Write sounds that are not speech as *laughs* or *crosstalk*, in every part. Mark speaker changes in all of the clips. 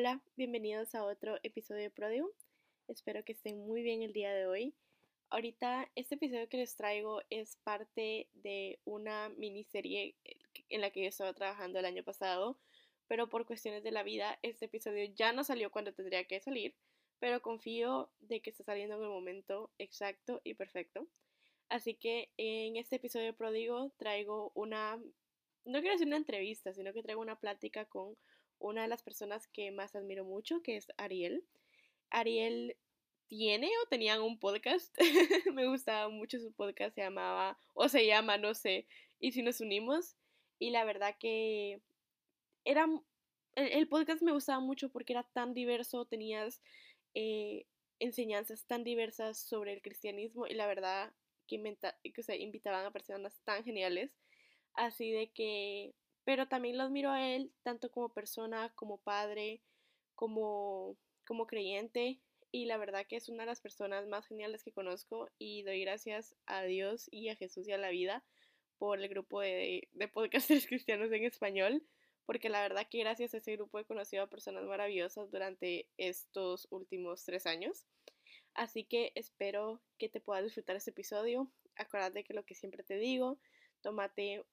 Speaker 1: Hola, bienvenidos a otro episodio de Prodium. Espero que estén muy bien el día de hoy. Ahorita este episodio que les traigo es parte de una miniserie en la que yo estaba trabajando el año pasado, pero por cuestiones de la vida este episodio ya no salió cuando tendría que salir, pero confío de que está saliendo en el momento exacto y perfecto. Así que en este episodio Pródigo traigo una, no quiero decir una entrevista, sino que traigo una plática con una de las personas que más admiro mucho, que es Ariel. Ariel tiene o tenían un podcast. *laughs* me gustaba mucho su podcast, se llamaba, o se llama, no sé, y si nos unimos. Y la verdad que era, el, podcast me gustaba mucho porque era tan diverso, tenías eh, enseñanzas tan diversas sobre el cristianismo y la verdad que, se invitaban a personas tan geniales. Así de que, pero también lo admiro a él, tanto como persona, como padre, como, como creyente. Y la verdad que es una de las personas más geniales que conozco y doy gracias a Dios y a Jesús y a la vida por el grupo de, de podcasters *laughs* cristianos en español, porque la verdad que gracias a ese grupo he conocido a personas maravillosas durante estos últimos tres años. Así que espero que te puedas disfrutar este episodio. Acuérdate que lo que siempre te digo, tómate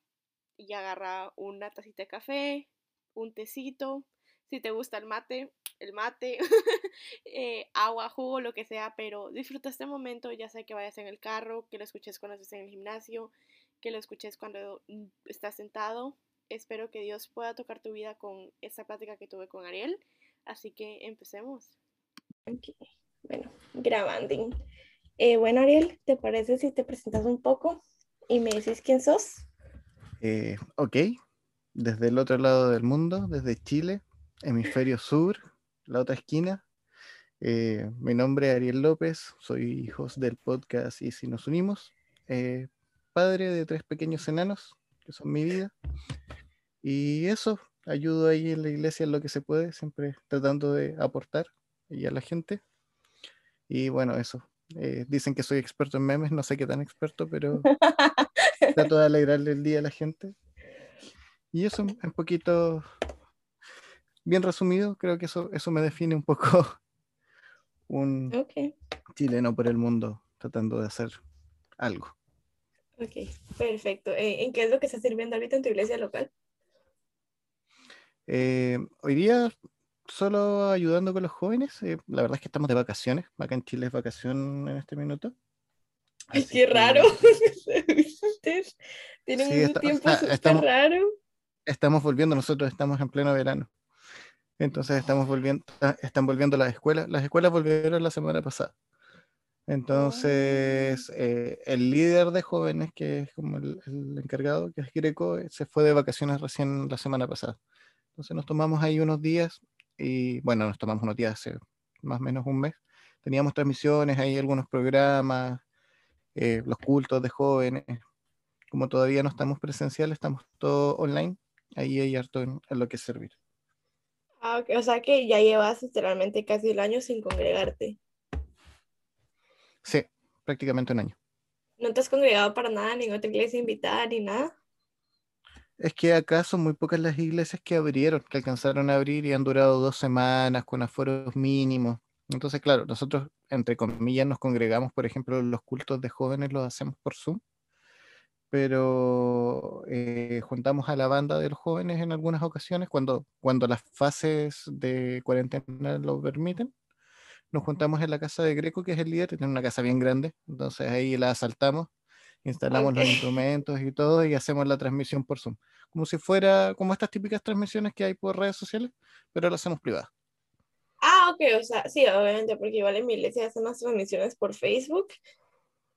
Speaker 1: y agarra una tacita de café, un tecito, si te gusta el mate, el mate, *laughs* eh, agua, jugo, lo que sea, pero disfruta este momento, ya sea que vayas en el carro, que lo escuches cuando estés en el gimnasio, que lo escuches cuando estás sentado. Espero que Dios pueda tocar tu vida con esta plática que tuve con Ariel. Así que empecemos. Bueno, grabando. Eh, bueno, Ariel, ¿te parece si te presentas un poco y me dices quién sos?
Speaker 2: Eh, ok, desde el otro lado del mundo, desde Chile, hemisferio sur, la otra esquina. Eh, mi nombre es Ariel López, soy hijo del podcast Y si nos unimos, padre de tres pequeños enanos, que son mi vida. Y eso, ayudo ahí en la iglesia en lo que se puede, siempre tratando de aportar y a la gente. Y bueno, eso. Eh, dicen que soy experto en memes, no sé qué tan experto, pero *laughs* trato de alegrarle el día a la gente. Y eso, un poquito, bien resumido, creo que eso, eso me define un poco *laughs* un chileno por el mundo tratando de hacer algo.
Speaker 1: Ok, perfecto. Eh, ¿En qué es lo que está sirviendo ahorita en tu iglesia local?
Speaker 2: Eh, hoy día solo ayudando con los jóvenes. Eh, la verdad es que estamos de vacaciones. Acá en Chile es vacación en este minuto.
Speaker 1: Ay, qué raro. *laughs* tienen un tiempo estamos, raro.
Speaker 2: Estamos volviendo, nosotros estamos en pleno verano. Entonces estamos volviendo, están volviendo las escuelas. Las escuelas volvieron la semana pasada. Entonces, eh, el líder de jóvenes, que es como el, el, encargado, que es Greco, se fue de vacaciones recién la semana pasada. Entonces nos tomamos ahí unos días y bueno, nos tomamos unos días hace más o menos un mes. Teníamos transmisiones, ahí algunos programas, eh, los cultos de jóvenes. Como todavía no estamos presenciales, estamos todo online, ahí hay harto en, lo que servir.
Speaker 1: Ah, o sea que ya llevas literalmente casi el año sin congregarte.
Speaker 2: Sí, prácticamente un año.
Speaker 1: ¿No te has congregado para nada, ni en otra iglesia invitada, ni nada?
Speaker 2: Es que acá son muy pocas las iglesias que abrieron, que alcanzaron a abrir y han durado dos semanas con aforos mínimos. Entonces, claro, nosotros, entre comillas, nos congregamos, por ejemplo, los cultos de jóvenes los hacemos por Zoom, pero eh, juntamos a la banda de los jóvenes en algunas ocasiones, cuando, cuando las fases de cuarentena lo permiten. Nos juntamos en la casa de Greco, que es el líder, tiene una casa bien grande, entonces ahí la asaltamos instalamos los instrumentos y todo y hacemos la transmisión por Zoom. Como si fuera como estas típicas transmisiones que hay por redes sociales, pero lo hacemos privada.
Speaker 1: Ah, ok, o sea, sí, obviamente, porque igual en mi iglesia hacen las transmisiones por Facebook,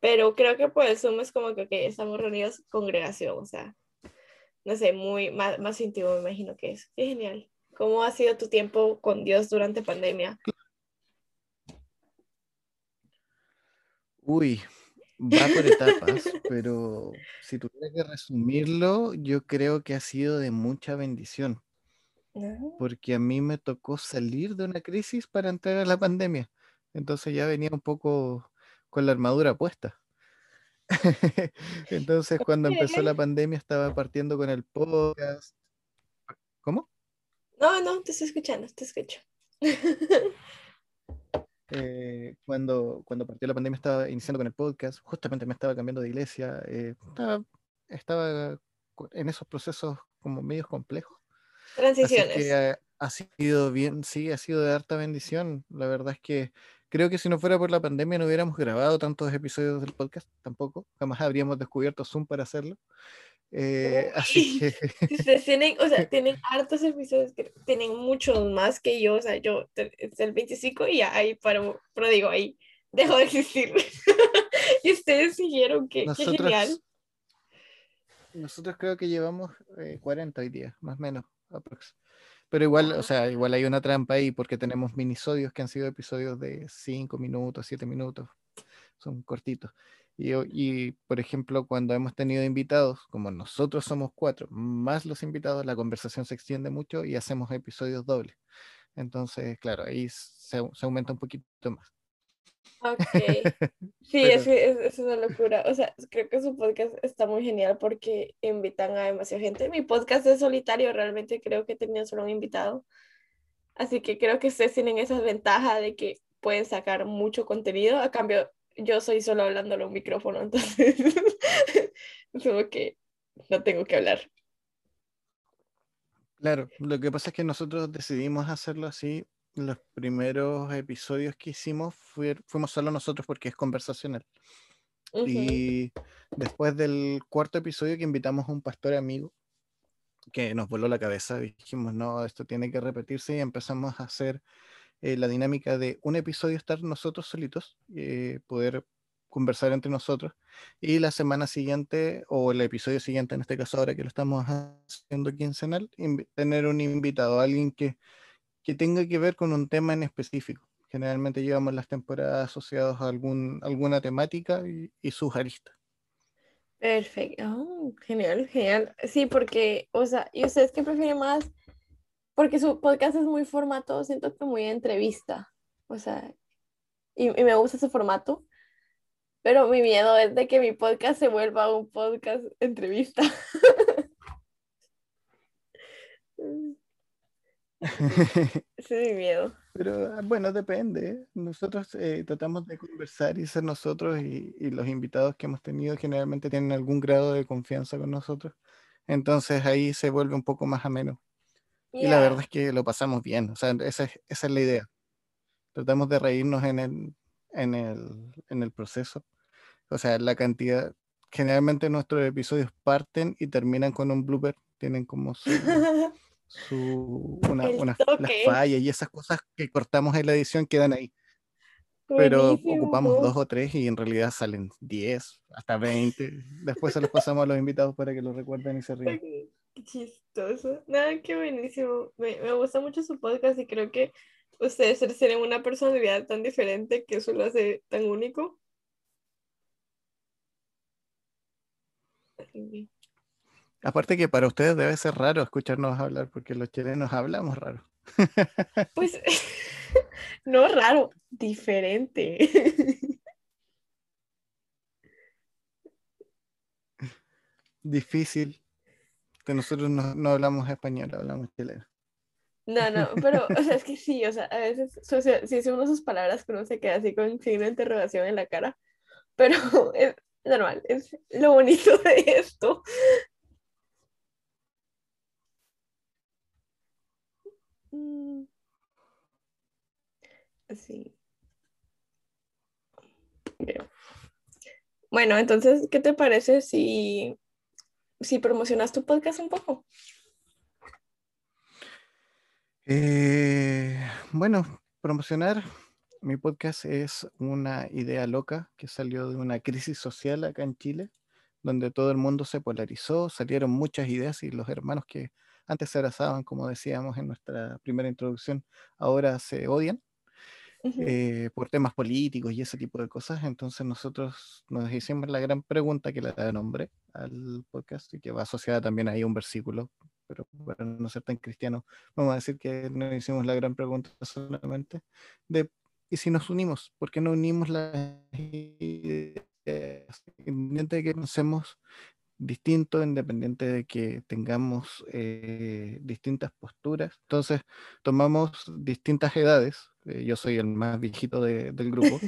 Speaker 1: pero creo que por el Zoom es como que estamos reunidos congregación, o sea, no sé, muy más, más íntimo me imagino que es. Qué genial. ¿Cómo ha sido tu tiempo con Dios durante pandemia?
Speaker 2: Uy, va por etapas, *laughs* pero si tuviera que resumirlo, yo creo que ha sido de mucha bendición. Porque a mí me tocó salir de una crisis para entrar a la pandemia. Entonces ya venía un poco con la armadura puesta. *laughs* Entonces cuando empezó la pandemia estaba partiendo con el podcast. ¿Cómo?
Speaker 1: No, no, te estoy escuchando, te escucho. *laughs*
Speaker 2: Eh, cuando, cuando partió la pandemia estaba iniciando con el podcast, justamente me estaba cambiando de iglesia, eh, estaba, estaba en esos procesos como medios complejos.
Speaker 1: Transiciones.
Speaker 2: Así que ha, ha, sido bien, sí, ha sido de harta bendición. La verdad es que creo que si no fuera por la pandemia no hubiéramos grabado tantos episodios del podcast tampoco, jamás habríamos descubierto Zoom para hacerlo. Eh, así que... *laughs*
Speaker 1: Ustedes tienen, o sea, tienen hartos episodios, que tienen muchos más que yo, o sea, yo es el 25 y ahí paro, pero digo, ahí dejo de existir. *laughs* y ustedes siguieron, qué, nosotros, qué genial.
Speaker 2: Nosotros creo que llevamos eh, 40 hoy día, más o menos, Pero igual, o sea, igual hay una trampa ahí porque tenemos minisodios que han sido episodios de 5 minutos, 7 minutos, son cortitos. Y, por ejemplo, cuando hemos tenido invitados, como nosotros somos cuatro, más los invitados, la conversación se extiende mucho y hacemos episodios dobles. Entonces, claro, ahí se, aumenta un poquito más.
Speaker 1: Ok. *laughs* Sí, es, es, una locura. O sea, creo que su podcast está muy genial porque invitan a demasiada gente. Mi podcast es solitario, realmente creo que tenía solo un invitado. Así que creo que ustedes tienen esa ventaja de que pueden sacar mucho contenido. A cambio, yo soy solo hablándolo un micrófono, *laughs* entonces como que no tengo que hablar.
Speaker 2: Claro, lo que pasa es que nosotros decidimos hacerlo así. Los primeros episodios que hicimos fuimos solo nosotros porque es conversacional. Y después del cuarto episodio que invitamos a un pastor amigo que nos voló la cabeza, dijimos, no, esto tiene que repetirse y empezamos a hacer eh, la dinámica de un episodio estar nosotros solitos, eh, poder conversar entre nosotros, y la semana siguiente, o el episodio siguiente, en este caso ahora que lo estamos haciendo quincenal, tener un invitado, alguien que, que tenga que ver con un tema en específico. Generalmente llevamos las temporadas asociadas a algún, alguna temática y, y sus aristas.
Speaker 1: Perfecto, oh, genial, genial. Sí, porque, o sea, ¿y ustedes qué prefieren más? porque su podcast es muy formato, siento que muy entrevista, o sea, y, y, me gusta ese formato, pero mi miedo es de que mi podcast se vuelva un podcast entrevista. *laughs* *laughs* *laughs* Mi miedo.
Speaker 2: Pero ah, bueno, depende. Nosotros eh, tratamos de conversar y ser nosotros y, y, los invitados que hemos tenido generalmente tienen algún grado de confianza con nosotros. Entonces ahí se vuelve un poco más ameno. Y la verdad es que lo pasamos bien, o sea, esa es, esa es la idea. Tratamos de reírnos en el, en, el, en el proceso. O sea, la cantidad, generalmente nuestros episodios parten y terminan con un blooper, tienen como su, *laughs* su una, una las fallas y esas cosas que cortamos en la edición quedan ahí. Pero ocupamos dos o tres y en realidad salen diez, hasta veinte. Después se los pasamos a los invitados para que lo recuerden y se rían.
Speaker 1: Qué chistoso. Nada, qué buenísimo. Me, me, gusta mucho su podcast y creo que ustedes tienen una personalidad tan diferente que eso lo hace tan único.
Speaker 2: Aparte que para ustedes debe ser raro escucharnos hablar porque los chilenos hablamos raro.
Speaker 1: Pues *laughs* no raro, diferente. *laughs*
Speaker 2: Difícil nosotros no, no hablamos español, hablamos chileno.
Speaker 1: No, no, pero, *laughs* o sea, es que sí, o sea, a veces, o sea, sí son esas palabras que uno se queda así con signo de interrogación en la cara, pero es normal, es lo bonito de esto. Sí. Bueno, entonces, ¿qué te parece si si promocionas tu podcast un poco.
Speaker 2: Eh, bueno, promocionar mi podcast es una idea loca que salió de una crisis social acá en Chile, donde todo el mundo se polarizó, salieron muchas ideas y los hermanos que antes se abrazaban, como decíamos en nuestra primera introducción, ahora se odian. Eh, por temas políticos y ese tipo de cosas. Entonces nosotros nos hicimos la gran pregunta que le da nombre al podcast y que va asociada también ahí a un versículo, pero para no ser tan cristiano, vamos a decir que nos hicimos la gran pregunta solamente de, ¿y si nos unimos? ¿Por qué no unimos las ideas? Independiente de que pensemos distinto, independiente de que tengamos eh, distintas posturas. Entonces, tomamos distintas edades. Eh, yo soy el más viejito del *laughs* grupo,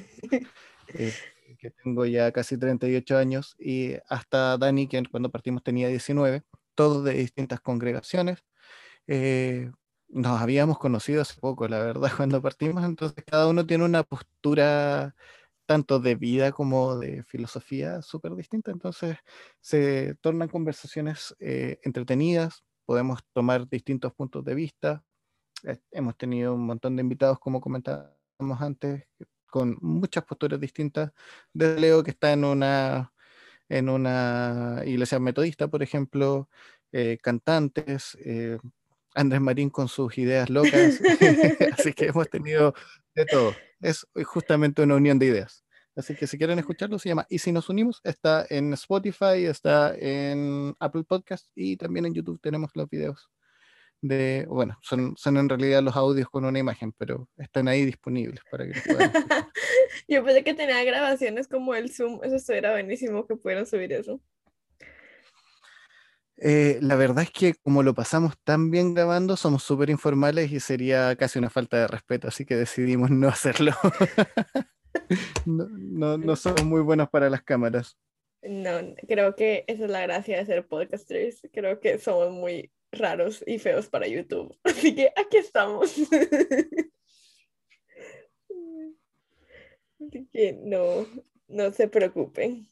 Speaker 2: eh, que tengo ya casi 38 años, y hasta Dani, que cuando partimos tenía 19, todos de distintas congregaciones. nos habíamos conocido hace poco, la verdad, *laughs* cuando partimos, entonces cada uno tiene una postura tanto de vida como de filosofía súper distinta. Entonces se tornan conversaciones eh, entretenidas, podemos tomar distintos puntos de vista. Eh, hemos tenido un montón de invitados, como comentábamos antes, con muchas posturas distintas. Desde Leo, que está en una, en una iglesia metodista, por ejemplo, eh, cantantes, Andrés Marín con sus ideas locas. *laughs* Así que hemos tenido de todo. Es justamente una unión de ideas. Así que si quieren escucharlo, se llama Y si nos unimos, está en Spotify, está en Apple Podcast y también en YouTube tenemos los videos de, bueno, son, son en realidad los audios con una imagen, pero están ahí disponibles para que puedan. *laughs*
Speaker 1: Yo pensé que tenía grabaciones como el Zoom, eso era buenísimo que pudieran subir eso.
Speaker 2: Eh, la verdad es que como lo pasamos tan bien grabando, somos súper informales y sería casi una falta de respeto, así que decidimos no hacerlo. *laughs* no, no, no, somos muy buenos para las cámaras.
Speaker 1: No, creo que esa es la gracia de ser podcasters. Creo que somos muy raros y feos para YouTube. *laughs* Así que aquí estamos. *laughs* Así que no, no se preocupen.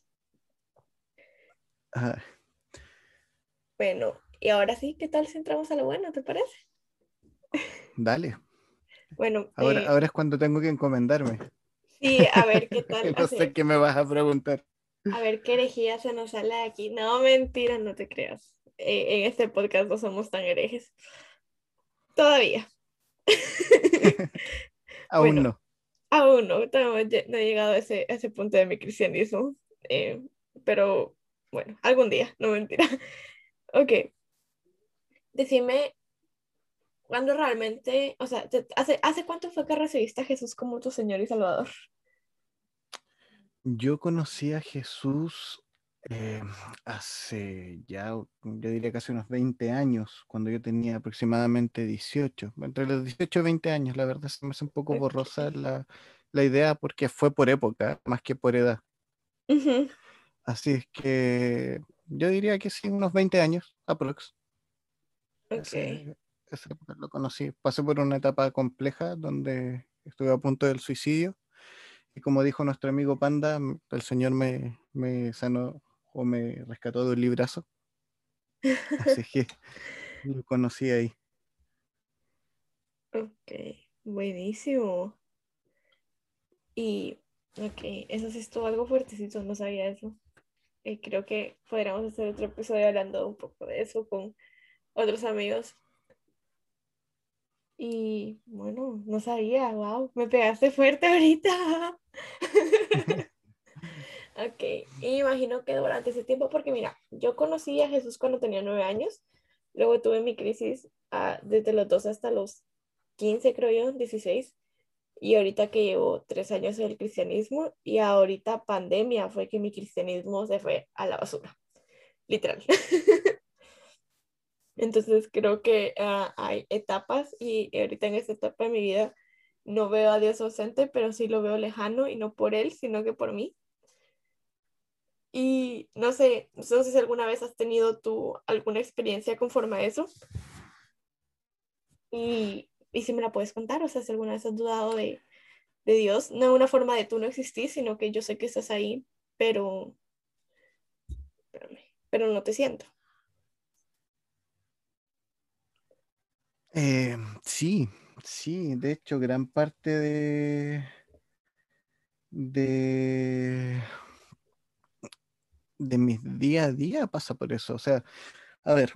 Speaker 1: Bueno, y ahora sí, ¿qué tal si entramos a lo bueno, te parece?
Speaker 2: Dale.
Speaker 1: Bueno,
Speaker 2: ahora, eh, ahora es cuando tengo que encomendarme.
Speaker 1: Sí, a ver qué *laughs* tal.
Speaker 2: no sé qué me vas a preguntar.
Speaker 1: A ver qué herejía se nos sale de aquí. No, mentira, no te creas. Eh, en este podcast no somos tan herejes. Todavía. *laughs*
Speaker 2: aún no.
Speaker 1: Aún no. No he llegado a ese, ese punto de mi cristianismo. Eh, pero bueno, algún día, no mentira. *laughs* Ok. Decime, ¿cuándo realmente, o sea, hace, ¿hace cuánto fue que recibiste a Jesús como tu Señor y Salvador?
Speaker 2: Yo conocí a Jesús eh, hace ya, yo diría casi unos 20 años, cuando yo tenía aproximadamente 18, entre los 18 y 20 años, la verdad se me hace un poco borrosa la, la idea porque fue por época, más que por edad. Así es que yo diría que sí, unos 20 años, aprox.
Speaker 1: Okay.
Speaker 2: lo conocí. Pasé por una etapa compleja donde estuve a punto del suicidio. Y como dijo nuestro amigo Panda, el Señor me, me sanó o me rescató de un librazo. *laughs* Así que lo conocí ahí.
Speaker 1: Ok, buenísimo. Y, ok, eso sí estuvo algo fuertecito, no sabía eso. Y creo que podríamos hacer otro episodio hablando un poco de eso con otros amigos. Y bueno, no sabía, wow, me pegaste fuerte ahorita. *laughs* *laughs* ok, y imagino que durante ese tiempo, porque mira, yo conocí a Jesús cuando tenía nueve años, luego tuve mi crisis ah, desde los dos hasta los 15, creo yo, 16, y ahorita que llevo tres años en el cristianismo y ahorita pandemia fue que mi cristianismo se fue a la basura, literal. *laughs* Entonces creo que ah, hay etapas y ahorita en esta etapa de mi vida no veo a Dios ausente, pero sí lo veo lejano y no por Él, sino que por mí. Y no sé, no sé si alguna vez has tenido tú alguna experiencia conforme a eso. Y y si me la puedes contar, o sea, si alguna vez has dudado de, de Dios, no una forma de tú no existir, sino que yo sé que estás ahí, pero, pero no te siento.
Speaker 2: Eh, sí, sí, de hecho, gran parte de, de, de mi día a día pasa por eso. O sea, a ver,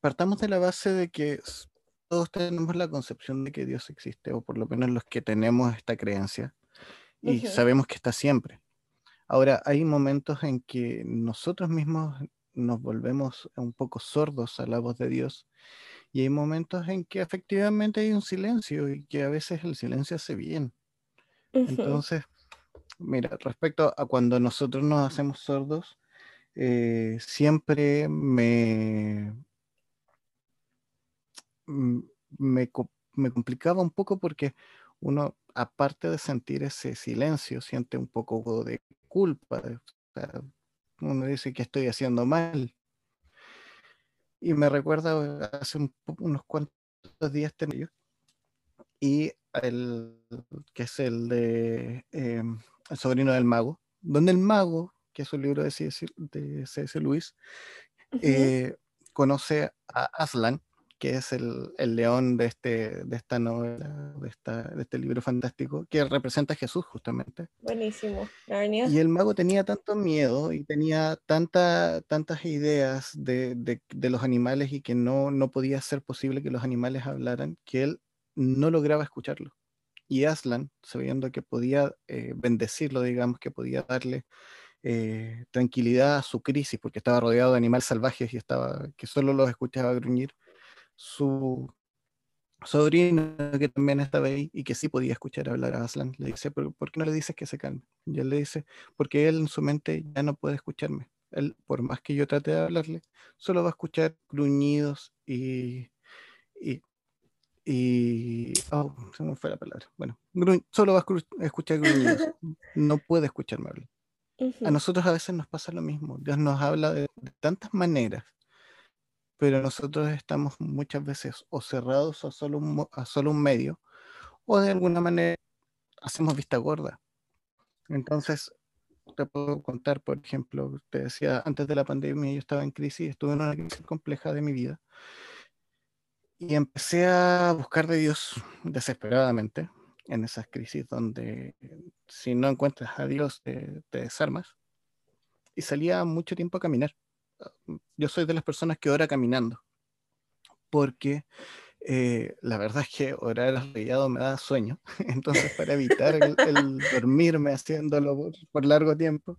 Speaker 2: partamos de la base de que todos tenemos la concepción de que Dios existe, o por lo menos los que tenemos esta creencia, y sabemos que está siempre. Ahora, hay momentos en que nosotros mismos nos volvemos un poco sordos a la voz de Dios, y hay momentos en que efectivamente hay un silencio y que a veces el silencio hace bien. Entonces, mira, respecto a cuando nosotros nos hacemos sordos, eh, siempre me, mm, me, me complicaba un poco porque uno, aparte de sentir ese silencio, siente un poco de culpa. uno dice que estoy haciendo mal. Y me recuerda hace unos cuantos días tenía y el que es el de em, El sobrino del mago, donde el mago, que es un libro de C.S. Lewis, eh, conoce a Aslan, que es el, león de, este, de esta novela, de, esta, de este libro fantástico, que representa a Jesús justamente.
Speaker 1: Buenísimo.
Speaker 2: Y el mago tenía tanto miedo y tenía tanta, tantas ideas de, de, los animales y que no, no podía ser posible que los animales hablaran, que él no lograba escucharlo. Y Aslan, sabiendo que podía eh, bendecirlo, digamos, que podía darle eh, tranquilidad a su crisis, porque estaba rodeado de animales salvajes y estaba, que solo los escuchaba gruñir, su sobrino que también estaba ahí y que sí podía escuchar hablar a Aslan, le dice, ¿por, qué no le dices que se calme? Y él le dice, porque él en su mente ya no puede escucharme. Él, por más que yo trate de hablarle, solo va a escuchar gruñidos y... y, oh, se me fue la palabra. Bueno, solo va a escuchar gruñidos. *laughs* No puede escucharme hablar. A nosotros a veces nos pasa lo mismo. Dios nos habla de tantas maneras pero nosotros estamos muchas veces o cerrados a solo un, a solo un medio, o de alguna manera hacemos vista gorda. Entonces, te puedo contar, por ejemplo, te decía, antes de la pandemia yo estaba en crisis, estuve en una crisis compleja de mi vida, y empecé a buscar de Dios desesperadamente en esas crisis donde si no encuentras a Dios te desarmas, y salía mucho tiempo a caminar. Yo soy de las personas que ora caminando, porque eh, la verdad es que orar arrodillado me da sueño, *laughs* entonces para evitar el, dormirme haciéndolo por, largo tiempo,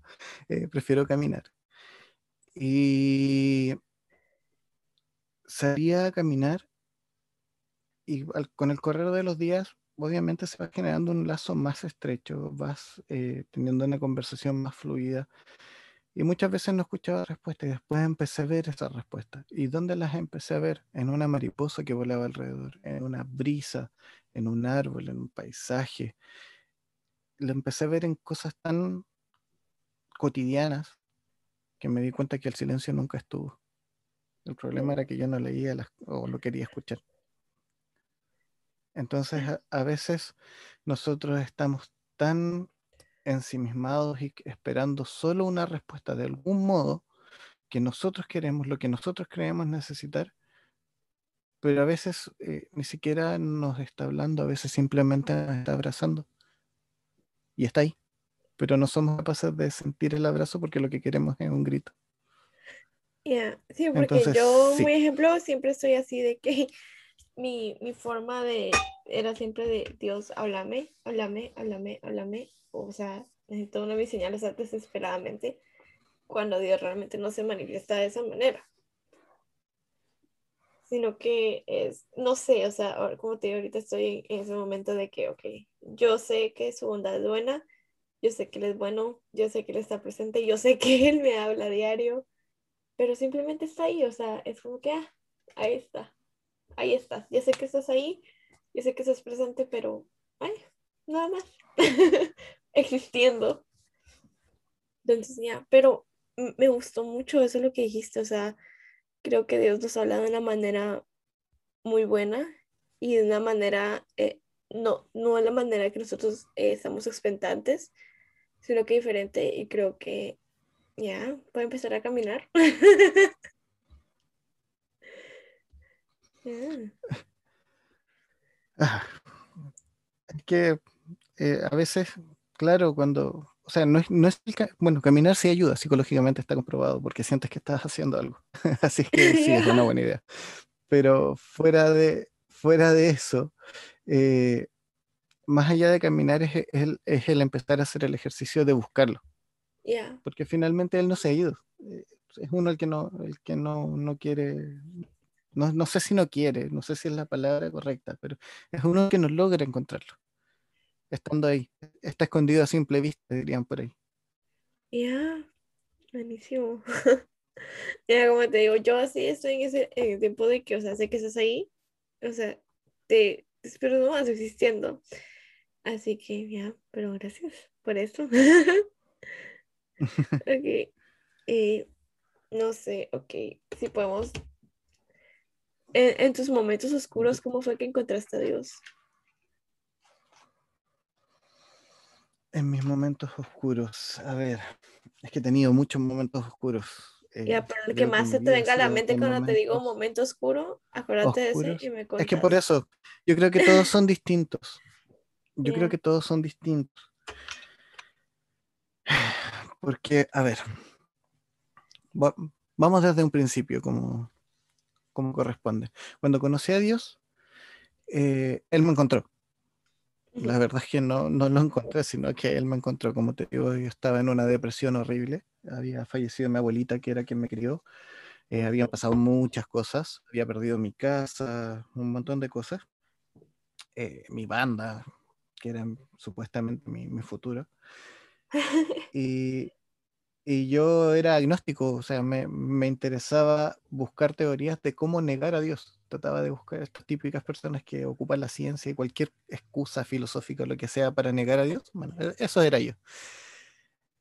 Speaker 2: eh, prefiero caminar. Y salía a caminar y con el correr de los días, obviamente se va generando un lazo más estrecho, vas eh, teniendo una conversación más fluida y muchas veces no escuchaba respuestas y después empecé a ver esas respuestas. ¿Y dónde las empecé a ver? En una mariposa que volaba alrededor, en una brisa, en un árbol, en un paisaje. Lo empecé a ver en cosas tan cotidianas que me di cuenta que el silencio nunca estuvo. El problema era que yo no leía las, o lo quería escuchar. Entonces a veces nosotros estamos tan ensimismados y esperando solo una respuesta de algún modo que nosotros queremos, lo que nosotros creemos necesitar, pero a veces eh, ni siquiera nos está hablando, a veces simplemente nos está abrazando y está ahí, pero no somos capaces de sentir el abrazo porque lo que queremos es un grito.
Speaker 1: Sí, porque yo, por ejemplo, siempre estoy así de que mi, mi forma de, era siempre de Dios, háblame, háblame, háblame, háblame, o sea, necesito una de mis señales desesperadamente cuando Dios realmente no se manifiesta de esa manera. Sino que es, no sé, o sea, como te digo, ahorita estoy en ese momento de que, ok, yo sé que su bondad es buena, yo sé que Él es bueno, yo sé que Él está presente, yo sé *laughs* que Él me habla diario, pero simplemente está ahí, o sea, es como que, ah, ahí está, ahí estás, ya sé que estás ahí, yo sé que estás presente, pero, ay, nada más. *laughs* existiendo. Entonces, ya, pero me gustó mucho eso lo que dijiste, o sea, creo que Dios nos habla de una manera muy buena y de una manera, eh, no, no de la manera que nosotros eh, estamos expectantes, sino que diferente y creo que ya, puede empezar a caminar. *laughs*
Speaker 2: Ah, es que eh, a veces claro, cuando, o sea, no es, no es bueno, caminar sí ayuda, psicológicamente está comprobado, porque sientes que estás haciendo algo. *laughs* Así que sí, es una buena idea. Pero fuera de, fuera de eso, eh, más allá de caminar es, el, es, el, empezar a hacer el ejercicio de buscarlo. Porque finalmente él no se ha ido. Eh, es uno el que no, el que no, no quiere, no, no sé si no quiere, no sé si es la palabra correcta, pero es uno que no logra encontrarlo estando ahí. Está escondido a simple vista, dirían por ahí.
Speaker 1: Ya. Buenísimo. *laughs* ya, como te digo, yo así estoy en ese en el tiempo de que, o sea, sé que estás ahí, o sea, te, espero no vas existiendo. Así que ya, pero gracias por eso. *laughs* *laughs* ok. Eh, no sé, ok. Si podemos. En, en, tus momentos oscuros, ¿cómo fue que encontraste a Dios?
Speaker 2: En mis momentos oscuros, a ver, es que he tenido muchos momentos oscuros.
Speaker 1: Eh, ya, pero el que más se te venga a la mente cuando te digo momento oscuro, acuérdate de ese y me
Speaker 2: Es que por eso, yo creo que todos son distintos. Yo creo que todos son distintos. *sighs* Porque, a ver, vamos desde un principio, como, como corresponde. Cuando conocí a Dios, eh, Él me encontró. La verdad es que no, no lo encontré, sino que Él me encontró. Como te digo, yo estaba en una depresión horrible. Había fallecido mi abuelita, que era quien me crió. Eh, habían pasado muchas cosas. Había perdido mi casa, un montón de cosas. Eh, mi banda, que era supuestamente mi, mi futuro. *laughs* Y, y yo era agnóstico, o sea, me, me, interesaba buscar teorías de cómo negar a Dios. Trataba de buscar estas típicas personas que ocupan la ciencia y cualquier excusa filosófica o lo que sea para negar a Dios. Bueno, e, eso era yo.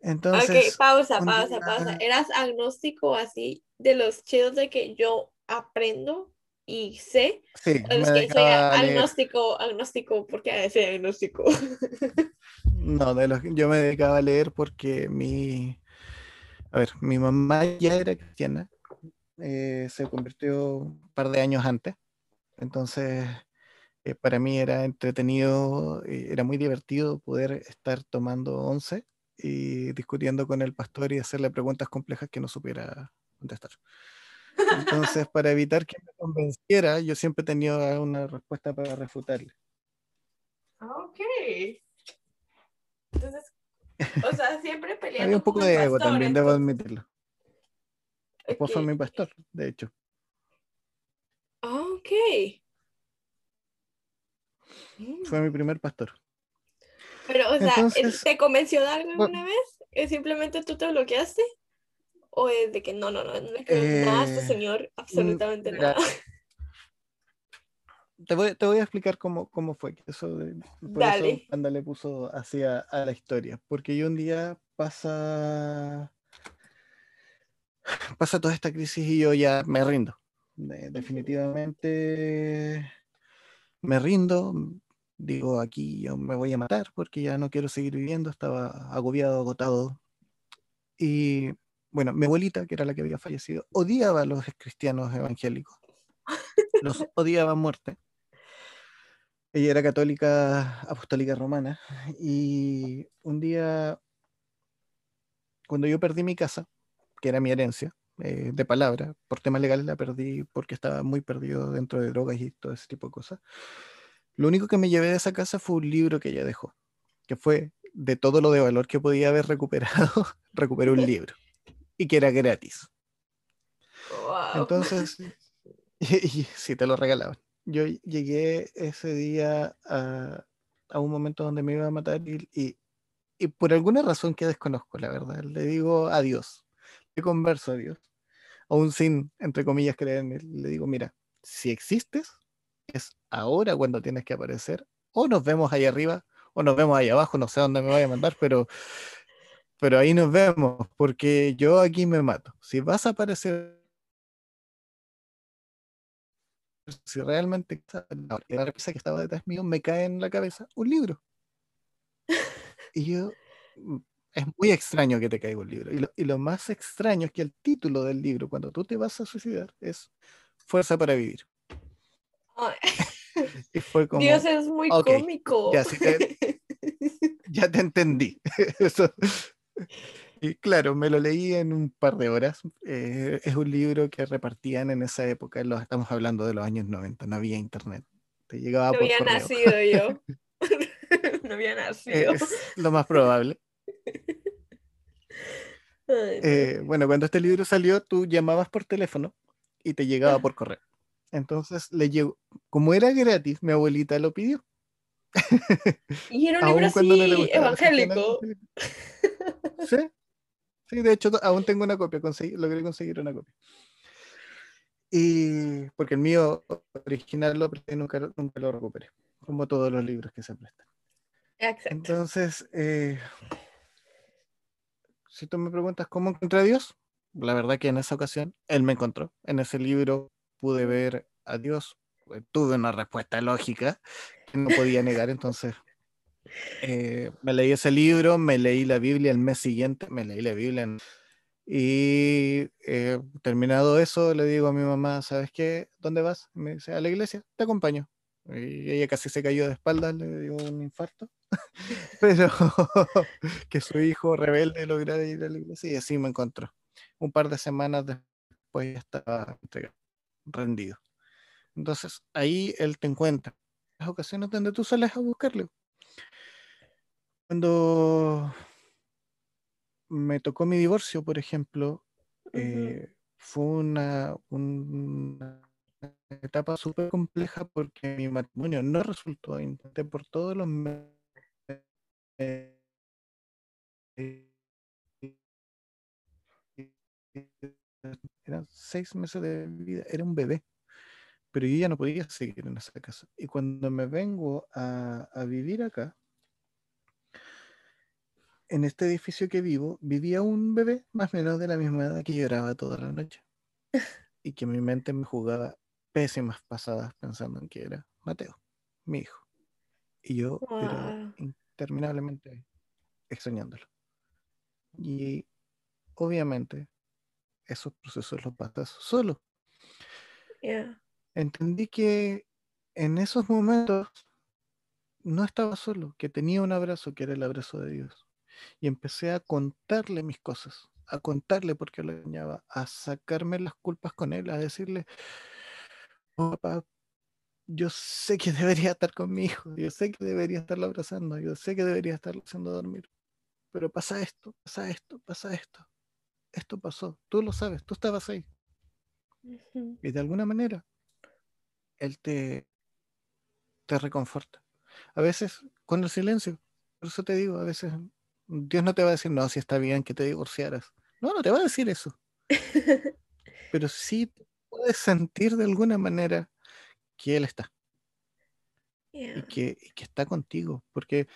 Speaker 1: Entonces, ok, pausa, pausa, pausa. ¿Eras agnóstico así de los chidos de que yo aprendo y sé?
Speaker 2: Sí,
Speaker 1: los que soy agnóstico, agnóstico, porque soy agnóstico. *laughs*
Speaker 2: no, de los yo me dedicaba a leer porque mi a ver, mi mamá ya era cristiana, eh, se convirtió un par de años antes, entonces eh, para mí era entretenido, eh, era muy divertido poder estar tomando once y discutiendo con el pastor y hacerle preguntas complejas que no supiera contestar. Entonces, *laughs* para evitar que me convenciera, yo siempre tenía una respuesta para refutarle.
Speaker 1: Ok. Entonces, *laughs* o sea, siempre peleando.
Speaker 2: Había un poco de ego también, debo admitirlo. Después fue mi pastor, de hecho.
Speaker 1: Ok.
Speaker 2: Fue mi primer pastor.
Speaker 1: Pero, o sea, ¿te convenció de algo alguna vez? ¿Es simplemente tú te bloqueaste? ¿O es de que no, no, no, no es que nada este señor, absolutamente nada? *laughs*
Speaker 2: Te voy, te voy, a explicar cómo, cómo fue. Eso, por Dale. eso Anda le puso así a, la historia. Porque yo un día pasa, pasa toda esta crisis y yo ya me rindo. definitivamente me rindo. Digo, aquí yo me voy a matar porque ya no quiero seguir viviendo. Estaba agobiado, agotado. Y bueno, mi abuelita, que era la que había fallecido, odiaba a los cristianos evangélicos. *laughs* Los odiaba a muerte. Ella era católica apostólica romana y un día, cuando yo perdí mi casa, que era mi herencia, eh, de palabra, por temas legales la perdí porque estaba muy perdido dentro de drogas y todo ese tipo de cosas. Lo único que me llevé de esa casa fue un libro que ella dejó, que fue de todo lo de valor que podía haber recuperado, *laughs* recuperé un *laughs* libro y que era gratis. Entonces, *laughs* y, si te lo regalaban yo llegué ese día a, un momento donde me iba a matar y, por alguna razón que desconozco, la verdad, le digo adiós, le converso a Dios, aún sin, entre comillas, creer en él, le digo, mira, si existes, es ahora cuando tienes que aparecer, o nos vemos ahí arriba, o nos vemos ahí abajo, no sé dónde me vaya a mandar, pero, pero ahí nos vemos, porque yo aquí me mato. Si vas a aparecer si realmente la repisa que estaba detrás mío me cae en la cabeza un libro. *laughs* Y yo, mm, es muy extraño que te caiga un libro. Y lo, más extraño es que el título del libro, cuando tú te vas a suicidar, es Fuerza para Vivir. *laughs*
Speaker 1: y fue como, Dios es muy cómico.
Speaker 2: Ya, *laughs* ya te entendí. Eso, y claro, me lo leí en un par de horas. Eh, es un libro que repartían en esa época, lo estamos hablando de los años 90, no había internet. Te llegaba
Speaker 1: no había nacido yo. *laughs* *laughs* no había nacido.
Speaker 2: Es lo más probable. *laughs* Eh, bueno, cuando este libro salió, tú llamabas por teléfono y te llegaba por correo. Entonces, le llegó, como era gratis, mi abuelita lo pidió.
Speaker 1: Y era un libro así evangélico.
Speaker 2: Sí, Sí, de hecho, aún tengo una copia, conseguí, logré conseguir una copia. Y porque el mío original lo nunca, nunca lo recuperé, como todos los libros que se prestan.
Speaker 1: Exacto.
Speaker 2: Entonces, eh, si tú me preguntas cómo encontré a Dios, la verdad que en esa ocasión Él me encontró. En ese libro pude ver a Dios, eh, tuve una respuesta lógica que no podía negar, entonces eh, me leí ese libro, me leí la Biblia el mes siguiente, me leí la Biblia y eh, terminado eso le digo a mi mamá, ¿sabes qué? ¿Dónde vas? Me dice, a la iglesia, te acompaño. Y ella casi se cayó de espaldas, le dio un infarto. *laughs* Pero *laughs* que su hijo rebelde lograra ir a la iglesia y así me encontró. Un par de semanas después ya estaba rendido. Entonces ahí él te encuentra. Las ocasiones donde tú sales a buscarle. Cuando me tocó mi divorcio, por ejemplo, eh, fue una, etapa súper compleja porque mi matrimonio no resultó. Intenté por todos los *laughs* eran seis meses de vida, era un bebé, pero yo ya no podía seguir en esa casa. Y cuando me vengo a, a vivir acá, en este edificio que vivo, vivía un bebé más o menos de la misma edad que lloraba toda la noche. *laughs* Y que mi mente me jugaba pésimas pasadas pensando en que era Mateo, mi hijo. Y yo era interminablemente extrañándolo. Y obviamente esos procesos los pasas solo. Entendí que en esos momentos no estaba solo, que tenía un abrazo que era el abrazo de Dios y empecé a contarle mis cosas, a contarle por qué lo engañaba, a sacarme las culpas con él, a decirle, oh, papá, yo sé que *laughs* debería estar con mi hijo, yo sé que debería estarlo abrazando, yo sé que debería estarlo haciendo dormir, pero pasa esto, pasa esto, pasa esto, esto pasó, tú lo sabes, tú estabas ahí. Y de alguna manera, él te, te reconforta. A veces con el silencio, por eso te digo, a veces Dios no te va a decir, no, si está bien que te divorciaras. No, no te va a decir eso. *laughs* Pero sí puedes sentir de alguna manera que Él está. Y, que, que, está contigo. Porque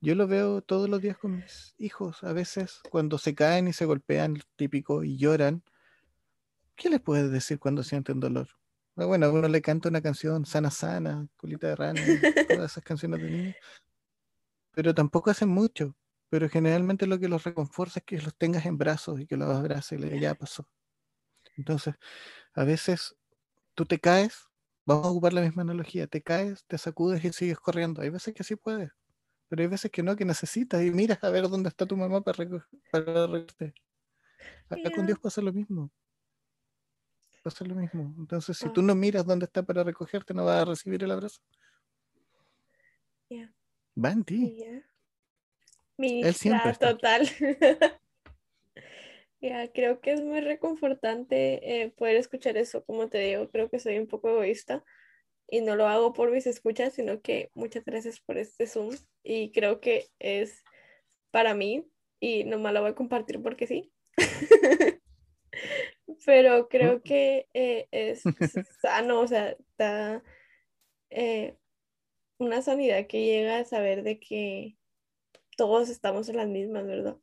Speaker 2: yo lo veo todos los días con mis hijos. A veces cuando se caen y se golpean, típico, y lloran, ¿qué les puedes decir cuando sienten dolor? Ah, bueno, uno le canta una canción sana, sana, culita de rana, todas esas canciones de niños. Pero tampoco hacen mucho pero generalmente lo que los reconforta es que los tengas en brazos y que los abraces y le ya pasó. Entonces, a veces tú te caes, vamos a ocupar la misma analogía, te caes, te sacudes y sigues corriendo. Hay veces que sí puedes, pero hay veces que no, que necesitas y miras a ver dónde está tu mamá para, para recogerte. Acá con Dios pasa lo mismo. Pasa lo mismo. Entonces, si tú no miras dónde está para recogerte, no vas a recibir el abrazo. Va en ti.
Speaker 1: Ministra total. *laughs* ya, creo que es muy reconfortante eh, poder escuchar eso, como te digo, creo que soy un poco egoísta y no lo hago por mis escuchas, sino que muchas gracias por este Zoom y creo que es para mí y nomás lo voy a compartir porque sí. *laughs* Pero creo que eh, es *laughs* sano, o sea, da eh, una sanidad que llega a saber de que todos estamos en las mismas, ¿verdad?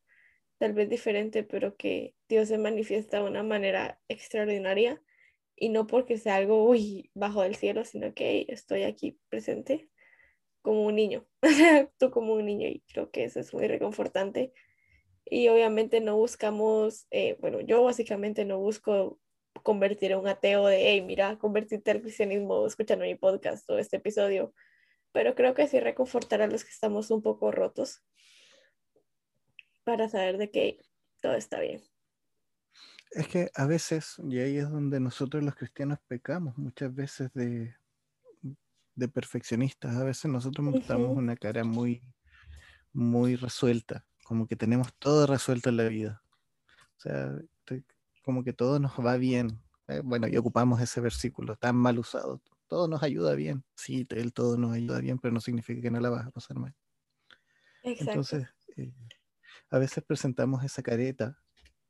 Speaker 1: Tal vez diferente, pero que Dios se manifiesta de una manera extraordinaria y no porque sea algo uy, bajo del cielo, sino que estoy aquí presente como un niño, *laughs* tú como un niño y creo que eso es muy reconfortante. Y obviamente no buscamos, eh, bueno, yo básicamente no busco convertir a un ateo de, hey, mira, convertirte al cristianismo escuchando mi podcast o este episodio, pero creo que sí reconfortar a los que estamos un poco rotos para saber de que todo está bien.
Speaker 2: Es que a veces, y ahí es donde nosotros los cristianos pecamos, muchas veces de, de perfeccionistas, a veces nosotros mostramos una cara muy, muy resuelta, como que tenemos todo resuelto en la vida. O sea, como que todo nos va bien. Eh, bueno, y ocupamos ese versículo tan mal usado. Todo nos ayuda bien. Sí, él todo nos ayuda bien, pero no significa que no la vas a pasar mal. Exacto. Entonces, eh, a veces presentamos esa careta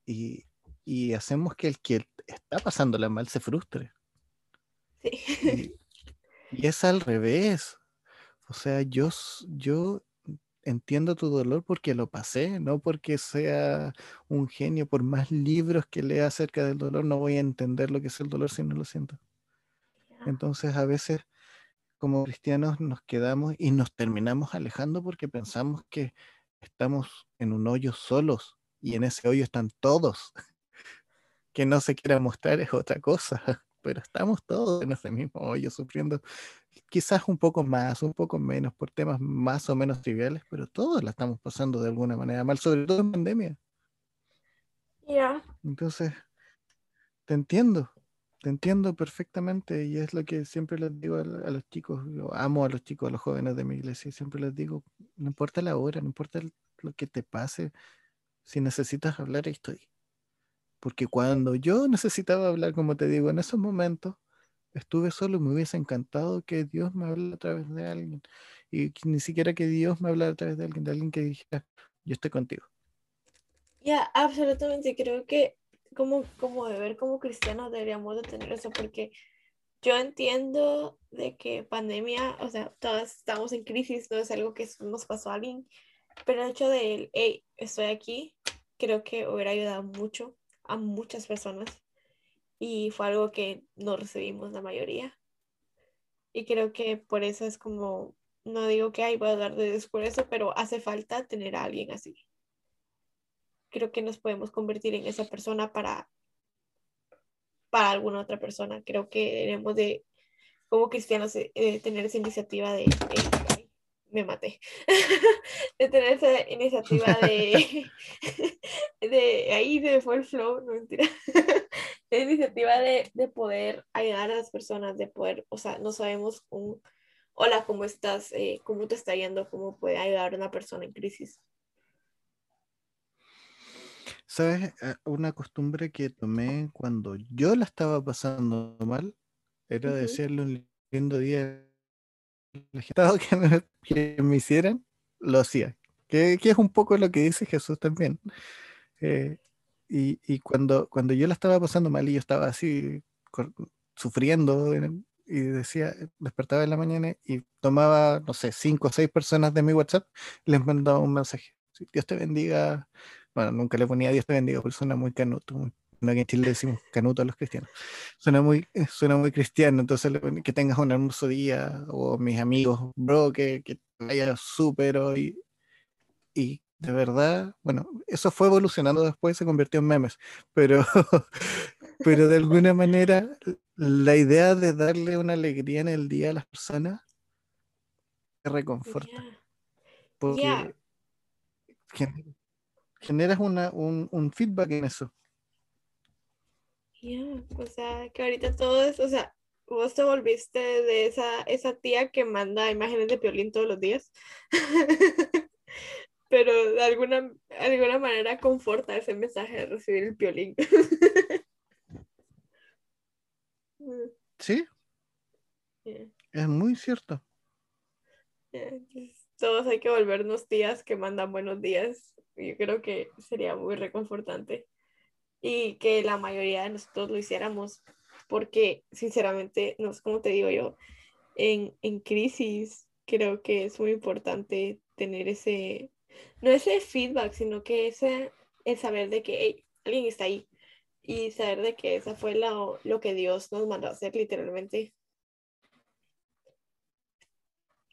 Speaker 2: y, y hacemos que el que está pasándola mal se frustre.
Speaker 1: Sí.
Speaker 2: Y, *laughs* y es al revés. O sea, yo, yo entiendo tu dolor porque lo pasé, no porque sea un genio. Por más libros que lea acerca del dolor, no voy a entender lo que es el dolor si no lo siento. Entonces, a veces, como cristianos, nos quedamos y nos terminamos alejando porque pensamos que estamos en un hoyo solos y en ese hoyo están todos. *laughs* Que no se quiera mostrar es otra cosa, *laughs* pero estamos todos en ese mismo hoyo sufriendo quizás un poco más, un poco menos, por temas más o menos triviales, pero todos la estamos pasando de alguna manera mal, sobre todo en pandemia.
Speaker 1: Ya.
Speaker 2: Entonces, te entiendo, te entiendo perfectamente y es lo que siempre les digo a, a los chicos, yo amo a los chicos, a los jóvenes de mi iglesia, siempre les digo, no importa la hora, no importa el- lo que te pase, si necesitas hablar, ahí estoy. Porque cuando yo necesitaba hablar, como te digo, en esos momentos, estuve solo y me hubiese encantado que Dios me hablara a través de alguien. Y ni siquiera que Dios me hablara a través de alguien, de alguien que dijera, yo estoy contigo.
Speaker 1: Ya, absolutamente. Creo que como, como deber como cristianos deberíamos de tener eso porque yo entiendo de que pandemia, o sea, todos estamos en crisis, no es algo que nos pasó a alguien, pero el hecho de, el, hey, estoy aquí, creo que hubiera ayudado mucho a muchas personas y fue algo que no recibimos la mayoría. Y creo que por eso es como, no digo que hay voy a dar de eso, pero hace falta tener a alguien así. Creo que nos podemos convertir en esa persona para, para alguna otra persona. Creo que debemos de, como cristianos, eh, eh, tener esa iniciativa de, ay, me maté, *laughs* de tener esa iniciativa de, *laughs* de, ahí se fue el flow, no mentira, *laughs* la iniciativa de, de poder ayudar a las personas, de poder, o sea, no sabemos un, hola, ¿cómo estás? Eh, ¿Cómo te está yendo? ¿Cómo puede ayudar a una persona en crisis?
Speaker 2: ¿Sabes? Eh, Una costumbre que tomé cuando yo la estaba pasando mal era
Speaker 1: Ujú.
Speaker 2: desearle un lindo día al estado *laughs* que me, que me hicieran, lo hacía. Que, que es un poco lo que dice Jesús también. Eh, y y cuando, cuando yo la estaba pasando mal y yo estaba así sufriendo en- y decía, despertaba en la mañana y tomaba, no sé, cinco o seis personas de mi WhatsApp, les mandaba un mensaje. Dios te bendiga. Bueno, nunca le ponía Dios te bendiga, porque suena muy canuto. muy- no, aquí en Chile le decimos canuto a los cristianos. Suena muy, eh, suena muy cristiano, entonces que tengas un hermoso día, o mis amigos, bro, que, que vaya súper hoy. Y de verdad, bueno, eso fue evolucionando después, se convirtió en memes, pero, *laughs* pero de alguna manera la idea de darle una alegría en el día a las personas te reconforta, porque gen- generas una, un, un feedback en eso.
Speaker 1: ya, O sea, que ahorita todo es, o sea, vos te volviste de esa, esa tía que manda imágenes de Piolín todos los días. *laughs* Pero de alguna, alguna manera conforta ese mensaje de recibir el Piolín. *laughs*
Speaker 2: Sí, es muy cierto.
Speaker 1: entonces, Todos hay que volvernos tías que mandan buenos días. Yo creo que sería muy reconfortante. Y que la mayoría de nosotros lo hiciéramos. Porque, sinceramente, no sé cómo te digo yo, en, en crisis creo que es muy importante tener ese, no ese feedback, sino que ese, el saber de que hey, alguien está ahí y saber de que esa fue lo, lo que Dios nos mandó a hacer literalmente.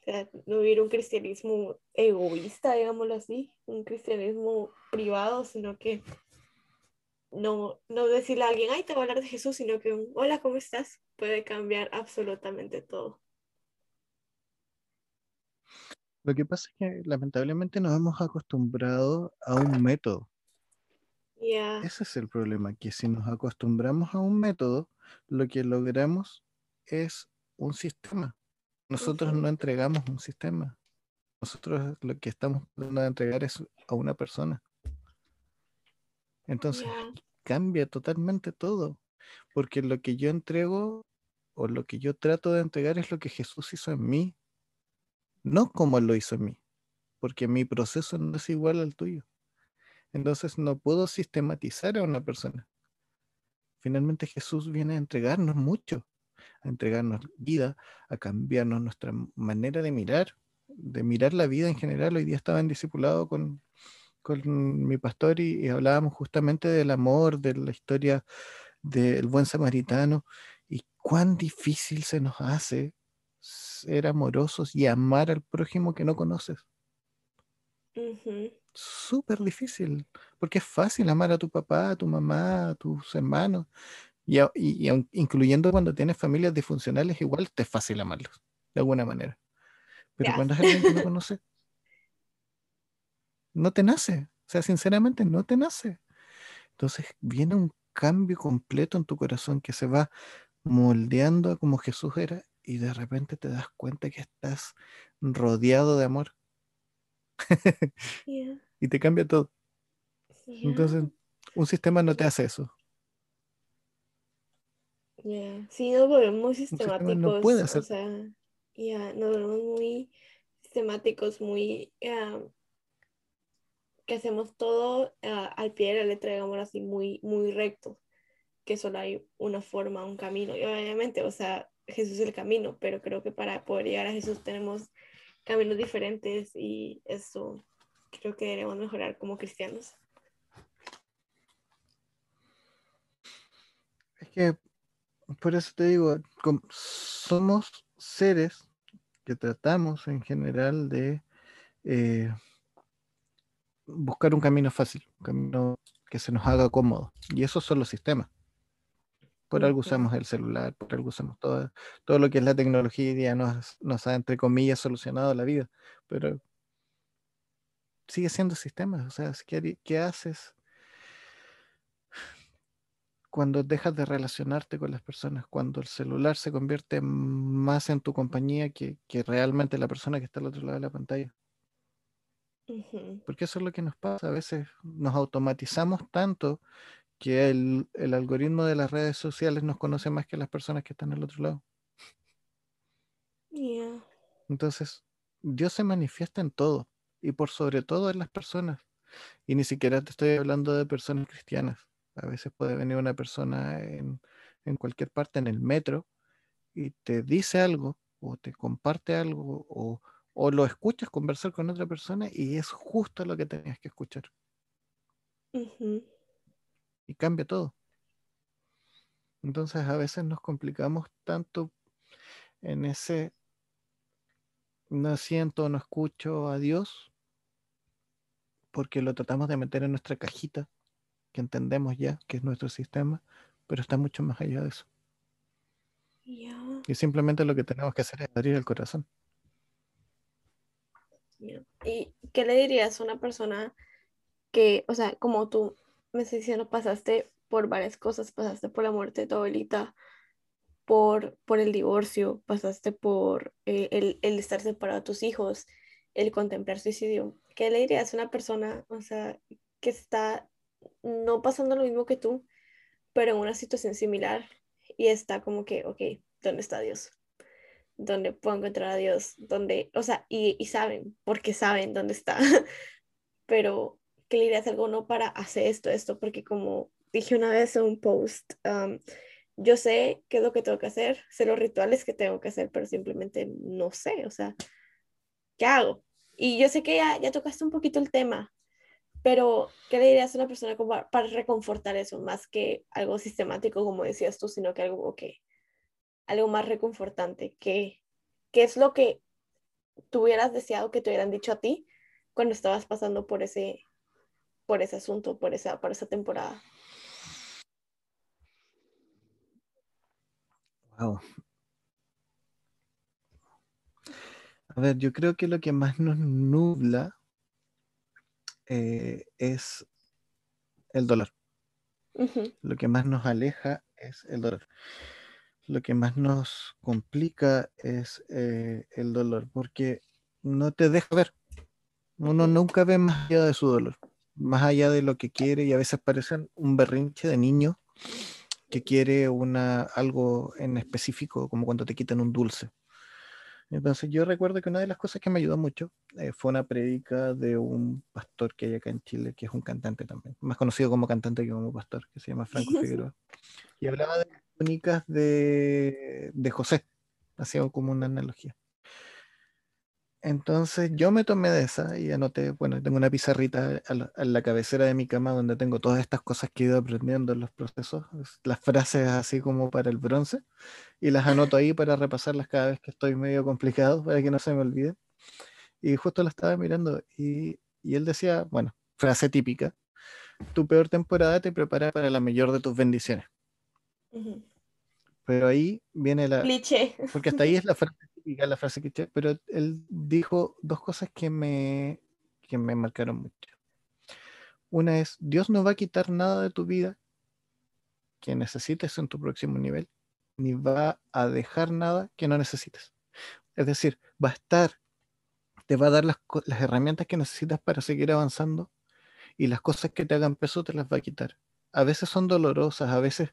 Speaker 1: O sea, no vivir un cristianismo egoísta, digámoslo así, un cristianismo privado, sino que no, no decirle a alguien, ay, te voy a hablar de Jesús, sino que un, hola, ¿cómo estás? Puede cambiar absolutamente todo.
Speaker 2: Lo que pasa es que lamentablemente nos hemos acostumbrado a un método. Ese es el problema, que si nos acostumbramos a un método, lo que logramos es un sistema. Nosotros no entregamos un sistema. Nosotros lo que estamos tratando de entregar es a una persona. Entonces cambia totalmente todo, porque lo que yo entrego o lo que yo trato de entregar es lo que Jesús hizo en mí, no como lo hizo en mí, porque mi proceso no es igual al tuyo. Entonces no puedo sistematizar a una persona. Finalmente Jesús viene a entregarnos mucho, a entregarnos vida, a cambiarnos nuestra manera de mirar, de mirar la vida en general. Hoy día estaba en discipulado con, con mi pastor y, hablábamos justamente del amor, de la historia del buen samaritano y cuán difícil se nos hace ser amorosos y amar al prójimo que no conoces. Súper difícil, porque es fácil amar a tu papá, a tu mamá, a tus hermanos, y, incluyendo cuando tienes familias disfuncionales, igual te es fácil amarlos, de alguna manera. Pero cuando es alguien que no conoces, no te nace. O sea, sinceramente, no te nace. Entonces viene un cambio completo en tu corazón que se va moldeando a como Jesús era y de repente te das cuenta que estás rodeado de amor. *laughs* y te cambia todo. Entonces, un sistema no te hace eso.
Speaker 1: Yeah. Sí, nos volvemos muy sistemáticos. No puede hacer. O sea, nos volvemos muy sistemáticos, muy que hacemos todo ah, al pie de la letra, digamos así, muy, muy recto, que solo hay una forma, un camino. Y obviamente, o sea, Jesús es el camino, pero creo que para poder llegar a Jesús tenemos caminos diferentes y eso creo que debemos mejorar como cristianos.
Speaker 2: Es que, por eso te digo, somos seres que tratamos en general de eh, buscar un camino fácil, un camino que se nos haga cómodo. Y esos son los sistemas. Por algo usamos el celular, por algo usamos todo, todo lo que es la tecnología y día nos, nos ha, entre comillas, solucionado la vida. Pero sigue siendo sistemas. O sea, ¿qué, qué haces cuando dejas de relacionarte con las personas? Cuando el celular se convierte más en tu compañía que, que realmente la persona que está al otro lado de la pantalla. Porque eso es lo que nos pasa. A veces nos automatizamos tanto que el, algoritmo de las redes sociales nos conoce más que las personas que están al otro lado. Entonces, Dios se manifiesta en todo y por sobre todo en las personas. Y ni siquiera te estoy hablando de personas cristianas. A veces puede venir una persona en, en cualquier parte, en el metro, y te dice algo o te comparte algo o, o lo escuchas conversar con otra persona y es justo lo que tenías que escuchar. Y cambia todo. Entonces a veces nos complicamos tanto en ese no siento, no escucho a Dios, porque lo tratamos de meter en nuestra cajita, que entendemos ya que es nuestro sistema, pero está mucho más allá de eso. Y simplemente lo que tenemos que hacer es abrir el corazón.
Speaker 1: ¿Y qué le dirías a una persona que, o sea, como tú me estás diciendo, pasaste por varias cosas, pasaste por la muerte de tu abuelita, por, por el divorcio, pasaste por eh, el, el, estar separado de tus hijos, el contemplar suicidio. ¿Qué le dirías a una persona, o sea, que está no pasando lo mismo que tú, pero en una situación similar y está como que, ok, ¿dónde está Dios? donde puedo encontrar a Dios, donde, o sea, y, y saben, porque saben dónde está, *laughs* pero ¿qué le dirías a alguno para hacer esto, esto? Porque como dije una vez en un post, yo sé qué es lo que tengo que hacer, sé los rituales que tengo que hacer, pero simplemente no sé, o sea, ¿qué hago? Y yo sé que ya, ya tocaste un poquito el tema, pero ¿qué le dirías a una persona como para reconfortar eso, más que algo sistemático, como decías tú, sino que algo, ok, algo más reconfortante, que, ¿qué es lo que tú hubieras deseado que te hubieran dicho a ti cuando estabas pasando por ese, por ese asunto, por esa, por esa temporada?
Speaker 2: Wow. A ver, yo creo que lo que más nos nubla eh, es el dolor. Lo que más nos aleja es el dolor lo que más nos complica es eh, el dolor, porque no te deja ver. Uno nunca ve más allá de su dolor, más allá de lo que quiere y a veces parece un berrinche de niño que quiere una, algo en específico, como cuando te quitan un dulce. Entonces yo recuerdo que una de las cosas que me ayudó mucho eh, fue una predica de un pastor que hay acá en Chile, que es un cantante también, más conocido como cantante que como pastor, que se llama *laughs* Franco Figueroa. Y hablaba de las túnicas de, de José, hacía como una analogía. Entonces yo me tomé de esa y anoté, bueno, tengo una pizarrita a la, cabecera de mi cama donde tengo todas estas cosas que he ido aprendiendo en los procesos, las frases así como para el bronce, y las anoto ahí para repasarlas cada vez que estoy medio complicado, para que no se me olvide. Y justo la estaba mirando y, él decía, bueno, frase típica, tu peor temporada te prepara para la mayor de tus bendiciones. Pero ahí viene la...
Speaker 1: Cliché.
Speaker 2: Porque hasta ahí es la frase la frase que pero él dijo dos cosas que me, que me marcaron mucho. Una es, Dios no va a quitar nada de tu vida que necesites en tu próximo nivel, ni va a dejar nada que no necesites. Es decir, va a estar, te va a dar las, las herramientas que necesitas para seguir avanzando y las cosas que te hagan peso te las va a quitar. A veces son dolorosas, a veces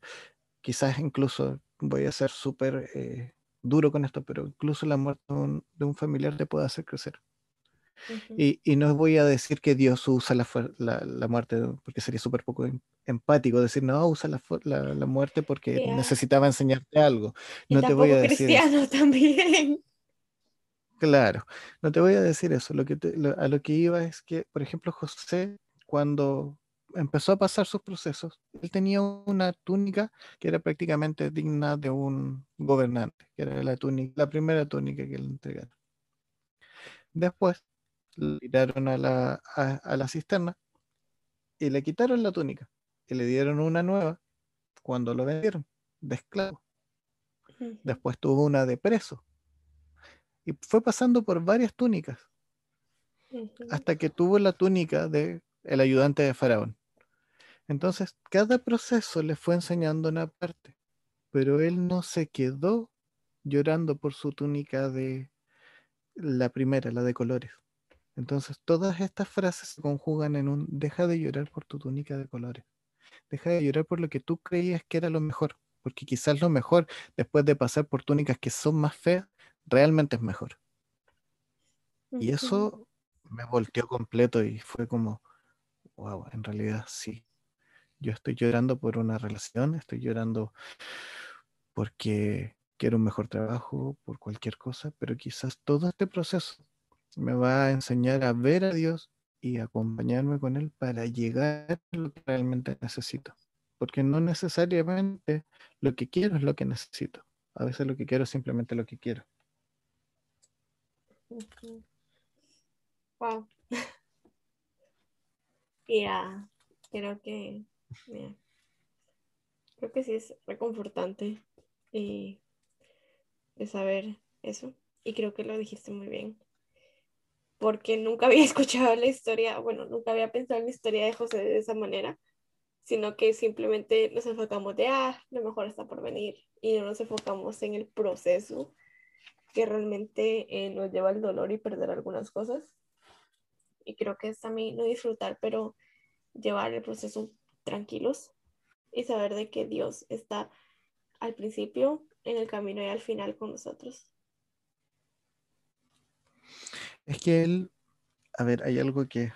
Speaker 2: quizás incluso voy a ser súper eh, duro con esto, pero incluso la muerte de un, familiar te puede hacer crecer. y, y, no voy a decir que Dios usa la, la, la muerte, porque sería súper poco em, empático decir, no, usa la, la muerte porque necesitaba enseñarte algo. No te voy a decir.
Speaker 1: cristiano *laughs* también.
Speaker 2: Claro, no te voy a decir eso. Lo que a lo que iba es que, por ejemplo, José, cuando empezó a pasar sus procesos, él tenía una túnica que era prácticamente digna de un gobernante, que era la túnica, la primera túnica que le entregaron. Después le tiraron a la, a, la cisterna y le quitaron la túnica y le dieron una nueva cuando lo vendieron de esclavo. Después tuvo una de preso. Y fue pasando por varias túnicas. Hasta que tuvo la túnica de el ayudante de Faraón. Entonces, cada proceso le fue enseñando una parte, pero él no se quedó llorando por su túnica de la primera, la de colores. Entonces, todas estas frases se conjugan en un deja de llorar por tu túnica de colores. Deja de llorar por lo que tú creías que era lo mejor, porque quizás lo mejor, después de pasar por túnicas que son más feas, realmente es mejor. Y eso me volteó completo y fue como, wow, en realidad sí. Yo estoy llorando por una relación, estoy llorando porque quiero un mejor trabajo, por cualquier cosa, pero quizás todo este proceso me va a enseñar a ver a Dios y acompañarme con Él para llegar a lo que realmente necesito. Porque no necesariamente lo que quiero es lo que necesito. A veces lo que quiero es simplemente lo que quiero.
Speaker 1: Wow. *laughs* Ya, creo que, creo que sí es reconfortante y de saber eso. Y creo que lo dijiste muy bien. Porque nunca *laughs* había escuchado la historia, bueno, nunca había pensado en la historia de José de esa manera, sino que simplemente nos enfocamos de, ah, lo mejor está por venir, y no nos enfocamos en el proceso que realmente eh, nos lleva al dolor y perder algunas cosas y creo que es también no disfrutar, pero llevar el proceso tranquilos y saber de que Dios está al principio, en el camino y al final con nosotros.
Speaker 2: Es que él, a ver, hay algo que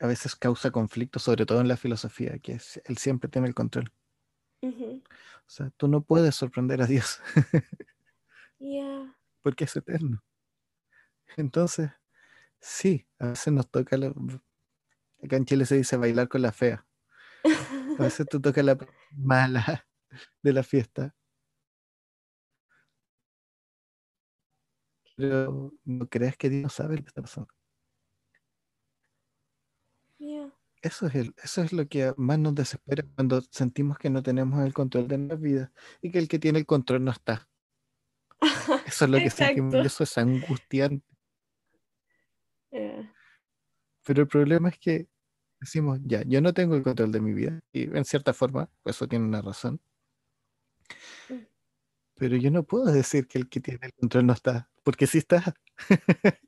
Speaker 2: a veces causa conflicto, sobre todo en la filosofía, que es él siempre tiene el control. O sea, tú no puedes sorprender a Dios. *laughs* Porque es eterno. Entonces, Sí, a veces nos toca, acá en Chile se dice bailar con la fea. A veces tú tocas la mala de la fiesta. Pero no creas que Dios sabe lo que está pasando. Eso es, el, eso es lo que más nos desespera cuando sentimos que no tenemos el control de nuestra vida y que el que tiene el control no está. *laughs* Eso es lo que sentimos, eso es angustiante. Pero el problema es que decimos, ya, yo no tengo el control de mi vida, y en cierta forma, pues eso tiene una razón. Mm. Pero yo no puedo decir que el que tiene el control no está, porque sí está. *laughs*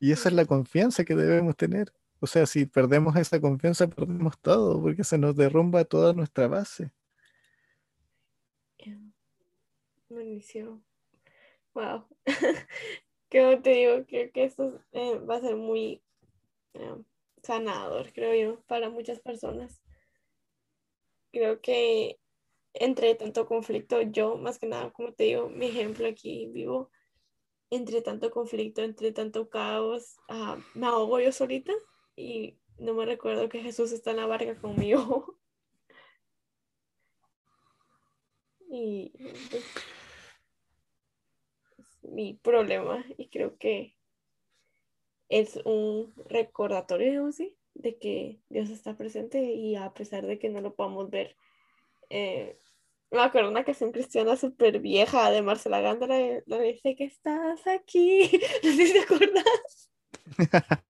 Speaker 2: y esa es la confianza que debemos tener. O sea, si perdemos esa confianza, perdemos todo, porque se nos derrumba toda nuestra base.
Speaker 1: Buenísimo. Wow. *laughs* Como te digo, creo que esto eh, va a ser muy eh, sanador, creo yo, para muchas personas. Creo que entre tanto conflicto, yo más que nada, como te digo, mi ejemplo aquí vivo, entre tanto conflicto, entre tanto caos, ah, me ahogo yo solita y no me recuerdo que Jesús está en la barca conmigo. *laughs* y pues, es mi problema y creo que es un recordatorio, ¿sí? de que Dios está presente y a pesar de que no lo podamos ver, eh, me acuerdo una canción cristiana súper vieja de Marcela Gándara, donde dice que estás aquí, *laughs* no sé si te acuerdas. *laughs*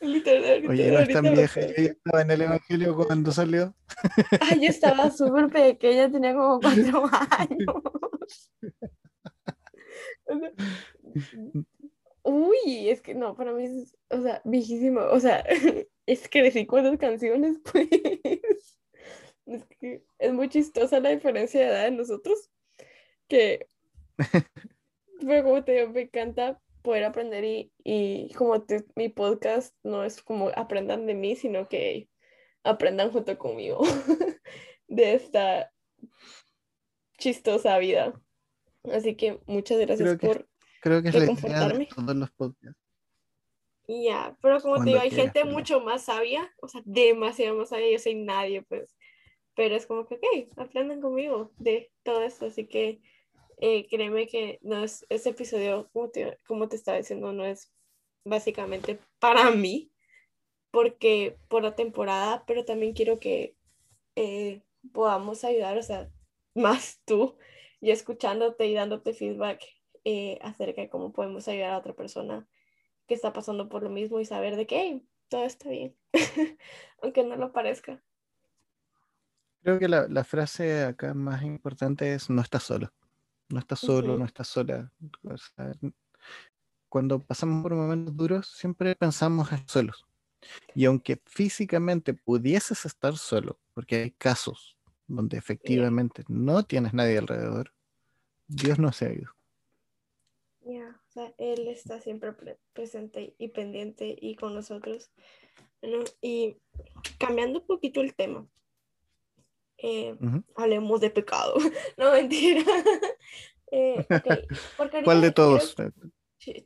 Speaker 2: Oye, no es tan vieja, yo estaba en el Evangelio cuando salió.
Speaker 1: Ay, yo estaba *laughs* súper pequeña, tenía como cuatro años. Uy, es que no, para mí es, o sea, viejísimo. O sea, *laughs* es que decir cuántas canciones, *laughs* pues. Es que es muy chistosa la diferencia de edad de nosotros. Que. *laughs* Pero como te digo, me encanta poder aprender y, y como mi podcast no es como aprendan de mí, sino que aprendan junto conmigo de esta chistosa vida. Así que muchas gracias por
Speaker 2: Creo que es la idea de todos los podcasts.
Speaker 1: Ya, pero como te digo, hay gente mucho más sabia, o sea, demasiado más sabia, yo soy nadie, pues, pero es como que, ok, aprendan conmigo de todo esto, así que eh, créeme que no es, ese episodio, como te, como te estaba diciendo, no es básicamente para mí, porque por la temporada, pero también quiero que eh, podamos ayudar, o sea, más tú, y escuchándote y dándote feedback eh, acerca de cómo podemos ayudar a otra persona que está pasando por lo mismo y saber de que todo está bien, *laughs* aunque no lo parezca.
Speaker 2: Creo que la, frase acá más importante es no estás solo, no estás solo, no estás sola. cuando pasamos por momentos duros, siempre pensamos en solos. Y aunque físicamente pudieses estar solo, porque hay casos donde efectivamente no tienes nadie alrededor, Dios no se ha ido.
Speaker 1: Ya, o sea, Él está siempre presente y pendiente y con nosotros. Y cambiando un poquito el tema, eh, hablemos de pecado. *laughs* no, mentira. *laughs* eh,
Speaker 2: ¿Cuál de todos?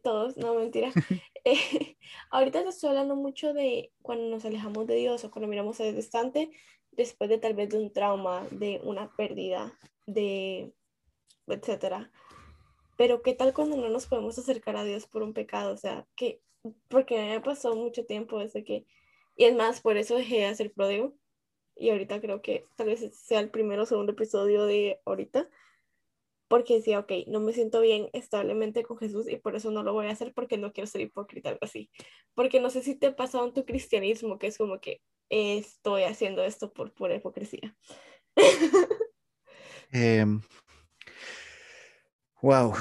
Speaker 1: todos, no, mentira. *laughs* eh, ahorita te estoy hablando mucho de cuando nos alejamos de Dios o cuando miramos al distante después de tal vez de un trauma, de una pérdida, de etcétera. Pero ¿qué tal cuando no nos podemos acercar a Dios por un pecado? O sea, que, porque me pasó mucho tiempo desde que, y es más, por eso dejé de hacer pródigo. Y ahorita creo que tal vez sea el primero o segundo episodio de ahorita. Porque decía, ok, no me siento bien establemente con Jesús y por eso no lo voy a hacer porque no quiero ser hipócrita, algo así. Porque no sé si te ha pasado en tu cristianismo, que es como que estoy haciendo esto por pura hipocresía.
Speaker 2: eh, Wow.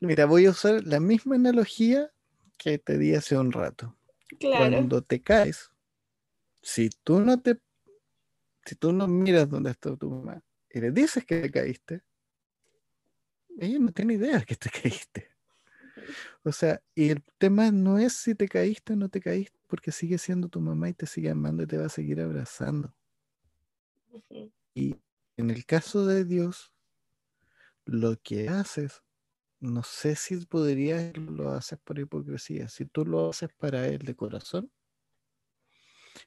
Speaker 2: Mira, voy a usar la misma analogía que te di hace un rato. Claro. Cuando te caes, si tú no te, si tú no miras dónde está tu mamá y le dices que te caíste, ella no tiene idea que te *laughs* caíste. O sea, y el tema no es si te caíste o no te caíste, porque sigue siendo tu mamá y te sigue amando y te va a seguir abrazando. Y en el caso de Dios, lo que haces, no sé si podrías lo haces por hipocresía. Si tú lo haces para él de corazón,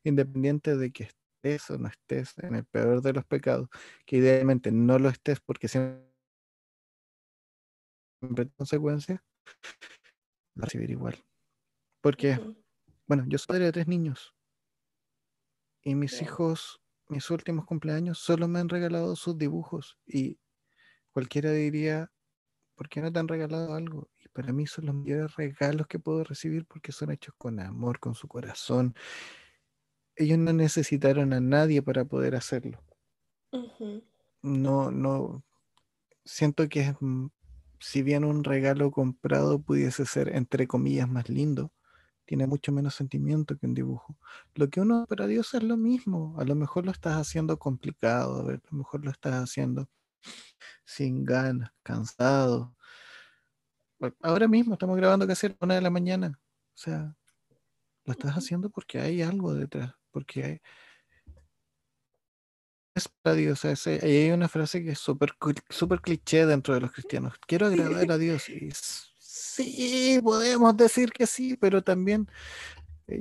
Speaker 2: independiente de que estés o no estés en el peor de los pecados, que idealmente no lo estés porque siempre hay consecuencias, va a recibir igual. Porque, bueno, yo soy padre de tres niños y mis hijos, mis últimos cumpleaños, solo me han regalado sus dibujos y cualquiera diría, ¿por qué no te han regalado algo? Y para mí son los mayores regalos que puedo recibir porque son hechos con amor, con su corazón. Ellos no necesitaron a nadie para poder hacerlo. No, no. Siento que mm, si bien un regalo comprado pudiese ser, entre comillas, más lindo, tiene mucho menos sentimiento que un dibujo. Lo que uno para Dios es lo mismo. A lo mejor lo estás haciendo complicado, a lo mejor lo estás haciendo sin ganas, cansado, ahora mismo estamos grabando casi a una de la mañana. O sea, lo estás haciendo porque hay algo detrás, porque hay... Es para Dios, o sea, hay una frase que es súper super cliché dentro de los cristianos. Quiero agradar a Dios. Y sí, podemos decir que sí, pero también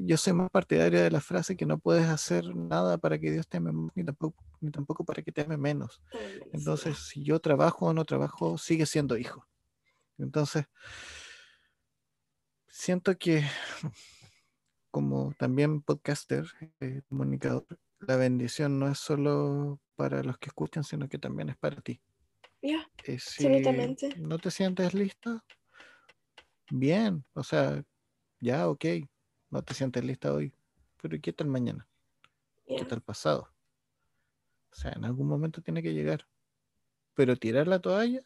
Speaker 2: yo soy más partidario de la frase que no puedes hacer nada para que Dios te ame más, ni tampoco, ni tampoco para que te ame menos. Entonces, si yo trabajo o no trabajo, sigue siendo hijo. Entonces, siento que *laughs* como también podcaster, eh, comunicador, la bendición no es solo para los que escuchan, sino que también es para ti.
Speaker 1: Ya,
Speaker 2: Eh, si
Speaker 1: absolutamente.
Speaker 2: no te sientes lista, bien, o sea, ya, ok, no te sientes lista hoy, pero ¿y qué tal mañana? ¿Qué tal pasado? O sea, en algún momento tiene que llegar. Pero tirar la toalla,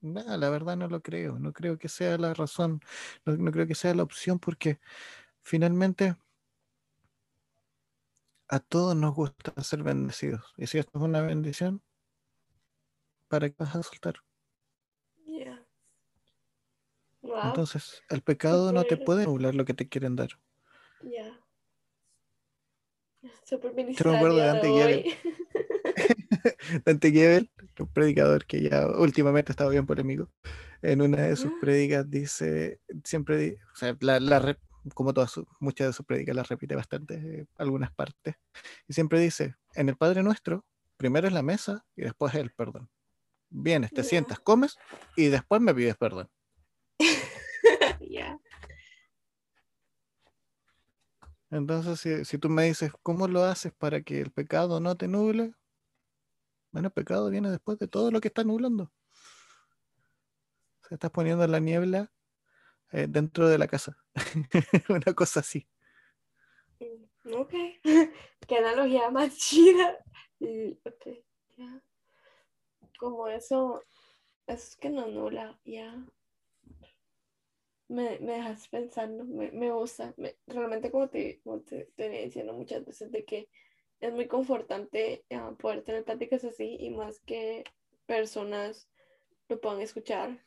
Speaker 2: nah, la verdad no lo creo. No creo que sea la razón, no, no creo que sea la opción porque finalmente a todos nos gusta ser bendecidos. Y si esto es una bendición, ¿para qué vas a soltar?
Speaker 1: Wow.
Speaker 2: Entonces, el pecado no te puede nublar lo que te quieren dar.
Speaker 1: Ya. Súper
Speaker 2: Yo me acuerdo de Dante Gebel. *laughs* Dante Gebel, un predicador que ya últimamente ha estado bien polémico, en una de sus
Speaker 1: Ah.
Speaker 2: prédicas dice, siempre, o sea, la, la como todas sus- muchas de sus prédicas las repite bastante, eh, algunas partes, y siempre dice, en el Padre Nuestro, primero es la mesa y después es el perdón. Vienes, te
Speaker 1: Ya.
Speaker 2: sientas, comes y después me pides perdón. Entonces, si, si tú me dices, ¿cómo lo haces para que el pecado no te nuble? Bueno, el pecado viene después de todo lo que está nublando. O sea, estás poniendo la niebla eh, dentro de la casa. *laughs* Una cosa así.
Speaker 1: Ok. *laughs* Qué analogía más chida. Y, ok, ya. Como eso, es que no nula, ya. Me, me dejas pensando, me, me gusta. me- realmente, como te, como te, venía diciendo muchas veces, de que es muy confortante ah, poder tener pláticas así y más que personas lo puedan escuchar.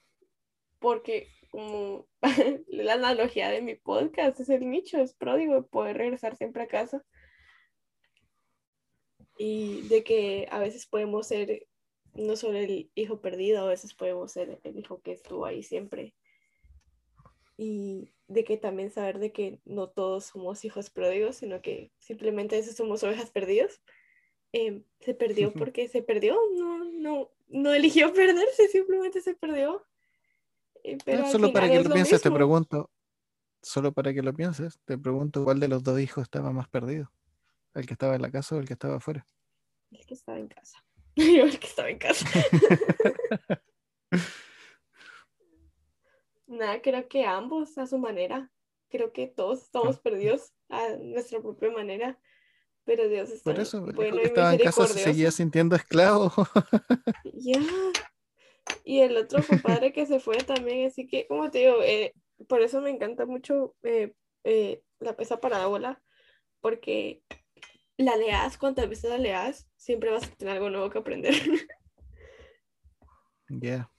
Speaker 1: Porque, como *laughs* la analogía de mi podcast es el nicho, es pródigo, poder regresar siempre a casa. Y de que a veces podemos ser no solo el hijo perdido, a veces podemos ser el hijo que estuvo ahí siempre. Y de que también saber de que no todos somos hijos pródigos, sino que simplemente veces somos ovejas perdidas. Eh, se perdió *laughs* porque se perdió, no, no, no eligió *laughs* perderse, simplemente se perdió. Eh, pero al
Speaker 2: solo para que lo pienses, te
Speaker 1: mismo.
Speaker 2: pregunto, solo para que lo pienses, te pregunto cuál de los dos hijos estaba más perdido. ¿El que estaba en la casa o el que estaba afuera?
Speaker 1: El que estaba en casa. *laughs* Yo el que estaba en casa. Nada, creo que ambos a su manera. Creo que todos estamos perdidos a nuestra propia manera. Pero Dios está
Speaker 2: Por eso,
Speaker 1: bueno y
Speaker 2: estaba en casa se seguía sintiendo esclavo. *laughs*
Speaker 1: Ya. Y el otro compadre que se fue también, así que, como te digo, eh, por eso me encanta mucho eh, eh, la, esa parábola, porque la leas, cuantas veces la leas, siempre vas a tener algo nuevo que aprender. *laughs*
Speaker 2: Ya,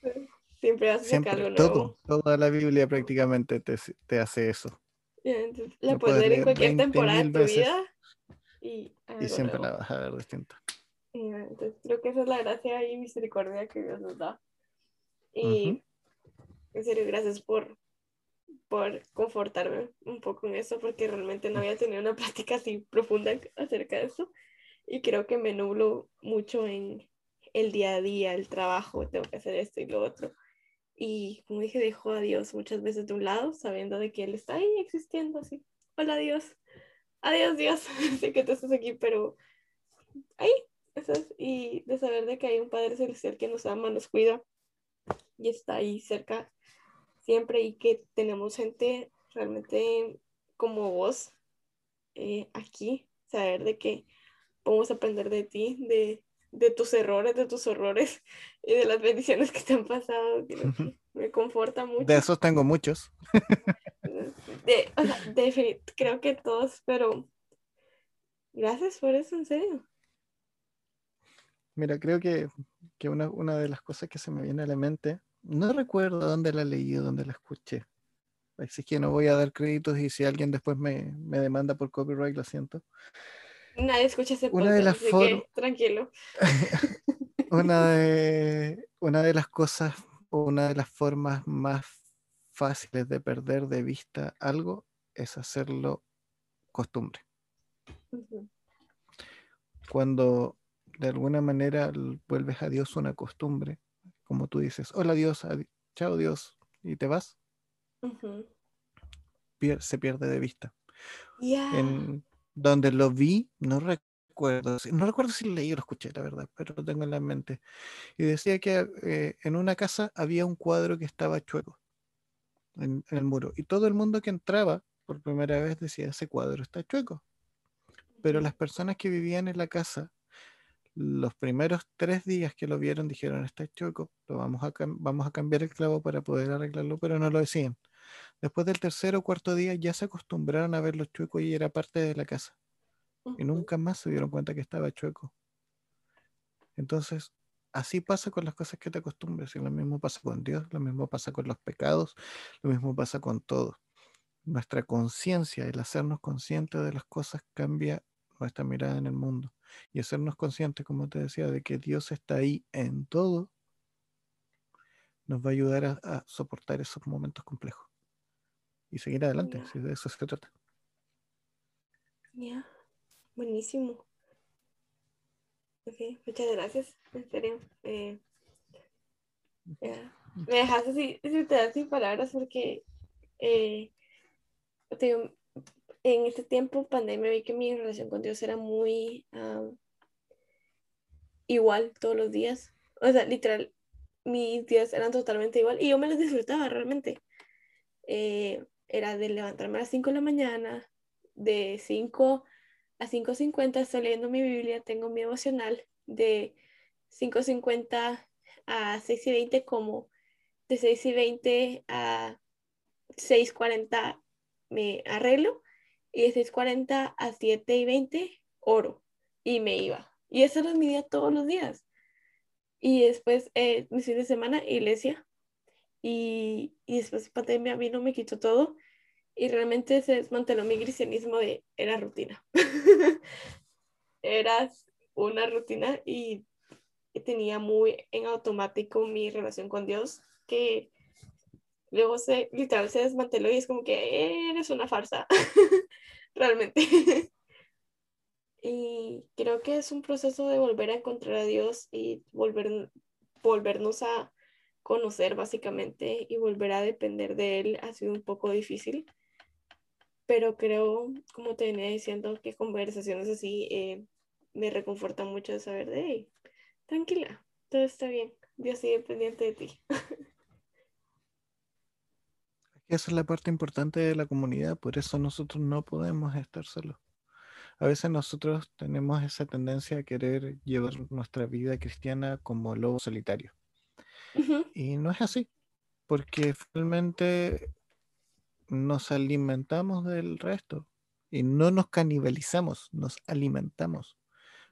Speaker 1: siempre sacar
Speaker 2: siempre,
Speaker 1: algo nuevo.
Speaker 2: todo, toda la Biblia prácticamente te, te hace eso.
Speaker 1: Entonces, la puedes leer en cualquier temporada de
Speaker 2: 20.000
Speaker 1: tu
Speaker 2: veces
Speaker 1: vida y,
Speaker 2: Y siempre
Speaker 1: nuevo.
Speaker 2: la vas a ver distinta.
Speaker 1: Entonces creo que esa es la gracia y misericordia que Dios nos da. Y
Speaker 2: Ujú.
Speaker 1: en serio, gracias por, por confortarme un poco en eso, porque realmente no había tenido una *laughs* plática así profunda acerca de eso. Y creo que me nublo mucho en el día a día, el trabajo, tengo que hacer esto y lo otro. Y como dije, dejo a Dios muchas veces de un lado, sabiendo de que Él está ahí existiendo así. Hola Dios. Adiós Dios. *laughs* sé que tú estás aquí, pero ahí estás. Y de saber de que hay un Padre Celestial que nos ama, nos cuida y está ahí cerca siempre y que tenemos gente realmente como vos eh, aquí, saber de que podemos aprender de ti, de, de tus errores, de tus horrores *laughs* y de las bendiciones que te han pasado, creo que me conforta mucho.
Speaker 2: De esos tengo muchos.
Speaker 1: De- o sea, defini- creo que todos, pero gracias por eso, en serio.
Speaker 2: Mira, creo que, que una, una de las cosas que se me viene a la mente No recuerdo dónde la leí o dónde la escuché. Así que no voy a dar créditos y si alguien después me, me demanda por copyright, lo siento.
Speaker 1: Nadie escucha ese
Speaker 2: Una de las
Speaker 1: así que tranquilo. *laughs*
Speaker 2: una, de, una de las cosas una de las formas más fáciles de perder de vista algo es hacerlo costumbre. Cuando de alguna manera vuelves a Dios una costumbre, como tú dices, hola Dios, adi- chao Dios, y te vas, pier- se pierde de vista. En donde lo vi, no recuerdo, no recuerdo si leí o lo escuché, la verdad, pero lo tengo en la mente. Y decía que eh, en una casa había un cuadro que estaba chueco en, el muro. Y todo el mundo que entraba por primera vez decía, ese cuadro está chueco. Pero las personas que vivían en la casa, los primeros tres días que lo vieron dijeron, está chueco, lo vamos a, vamos a cambiar el clavo para poder arreglarlo, pero no lo decían. Después del tercer o cuarto día ya se acostumbraron a verlo chueco y era parte de la casa. Y nunca más se dieron cuenta que estaba chueco. Entonces, así pasa con las cosas que te acostumbras. Y lo mismo pasa con Dios, lo mismo pasa con los pecados, lo mismo pasa con todo. Nuestra conciencia, el hacernos conscientes de las cosas cambia nuestra mirada en el mundo. Y hacernos conscientes, como te decía, de que Dios está ahí en todo, nos va a ayudar a, a soportar esos momentos complejos. Y seguir adelante,
Speaker 1: Ya.
Speaker 2: si de eso se trata.
Speaker 1: Ya. Buenísimo. Ok, muchas gracias. En serio. eh. Me dejaste así, sin, te das sin palabras porque eh, digo, en este tiempo pandemia vi que mi relación con Dios era muy igual todos los días. O sea, literal, mis días eran totalmente igual y yo me los disfrutaba realmente. Eh, era de levantarme a las 5 de la mañana, de 5 a 5.50 estoy leyendo mi Biblia, tengo mi devocional, de 5.50 a 6 y 20 como, de 6 y 20 a 6.40 me arreglo y de 6.40 a 7 y 20 oro y me iba. Y eso era mi día todos los días. Y después, eh, mis fines de semana, iglesia. Y, y después pandemia vino, me quitó todo. Y realmente se desmanteló mi cristianismo de, era rutina. *laughs* Era una rutina y tenía muy en automático mi relación con Dios, que luego se, literal, se desmanteló y es como que eres una farsa, *laughs* realmente. *laughs* Y creo que es un proceso de volver a encontrar a Dios y volver, volvernos a conocer básicamente y volver a depender de Él ha sido un poco difícil. Pero creo, como te venía diciendo, que conversaciones así eh, me reconfortan mucho de saber de, hey, tranquila, todo está bien, Dios sigue pendiente de ti.
Speaker 2: Esa es la parte importante de la comunidad, por eso nosotros no podemos estar solos. A veces nosotros tenemos esa tendencia a querer llevar nuestra vida cristiana como lobo solitario. Y no es así, porque finalmente nos alimentamos del resto y no nos canibalizamos, nos alimentamos.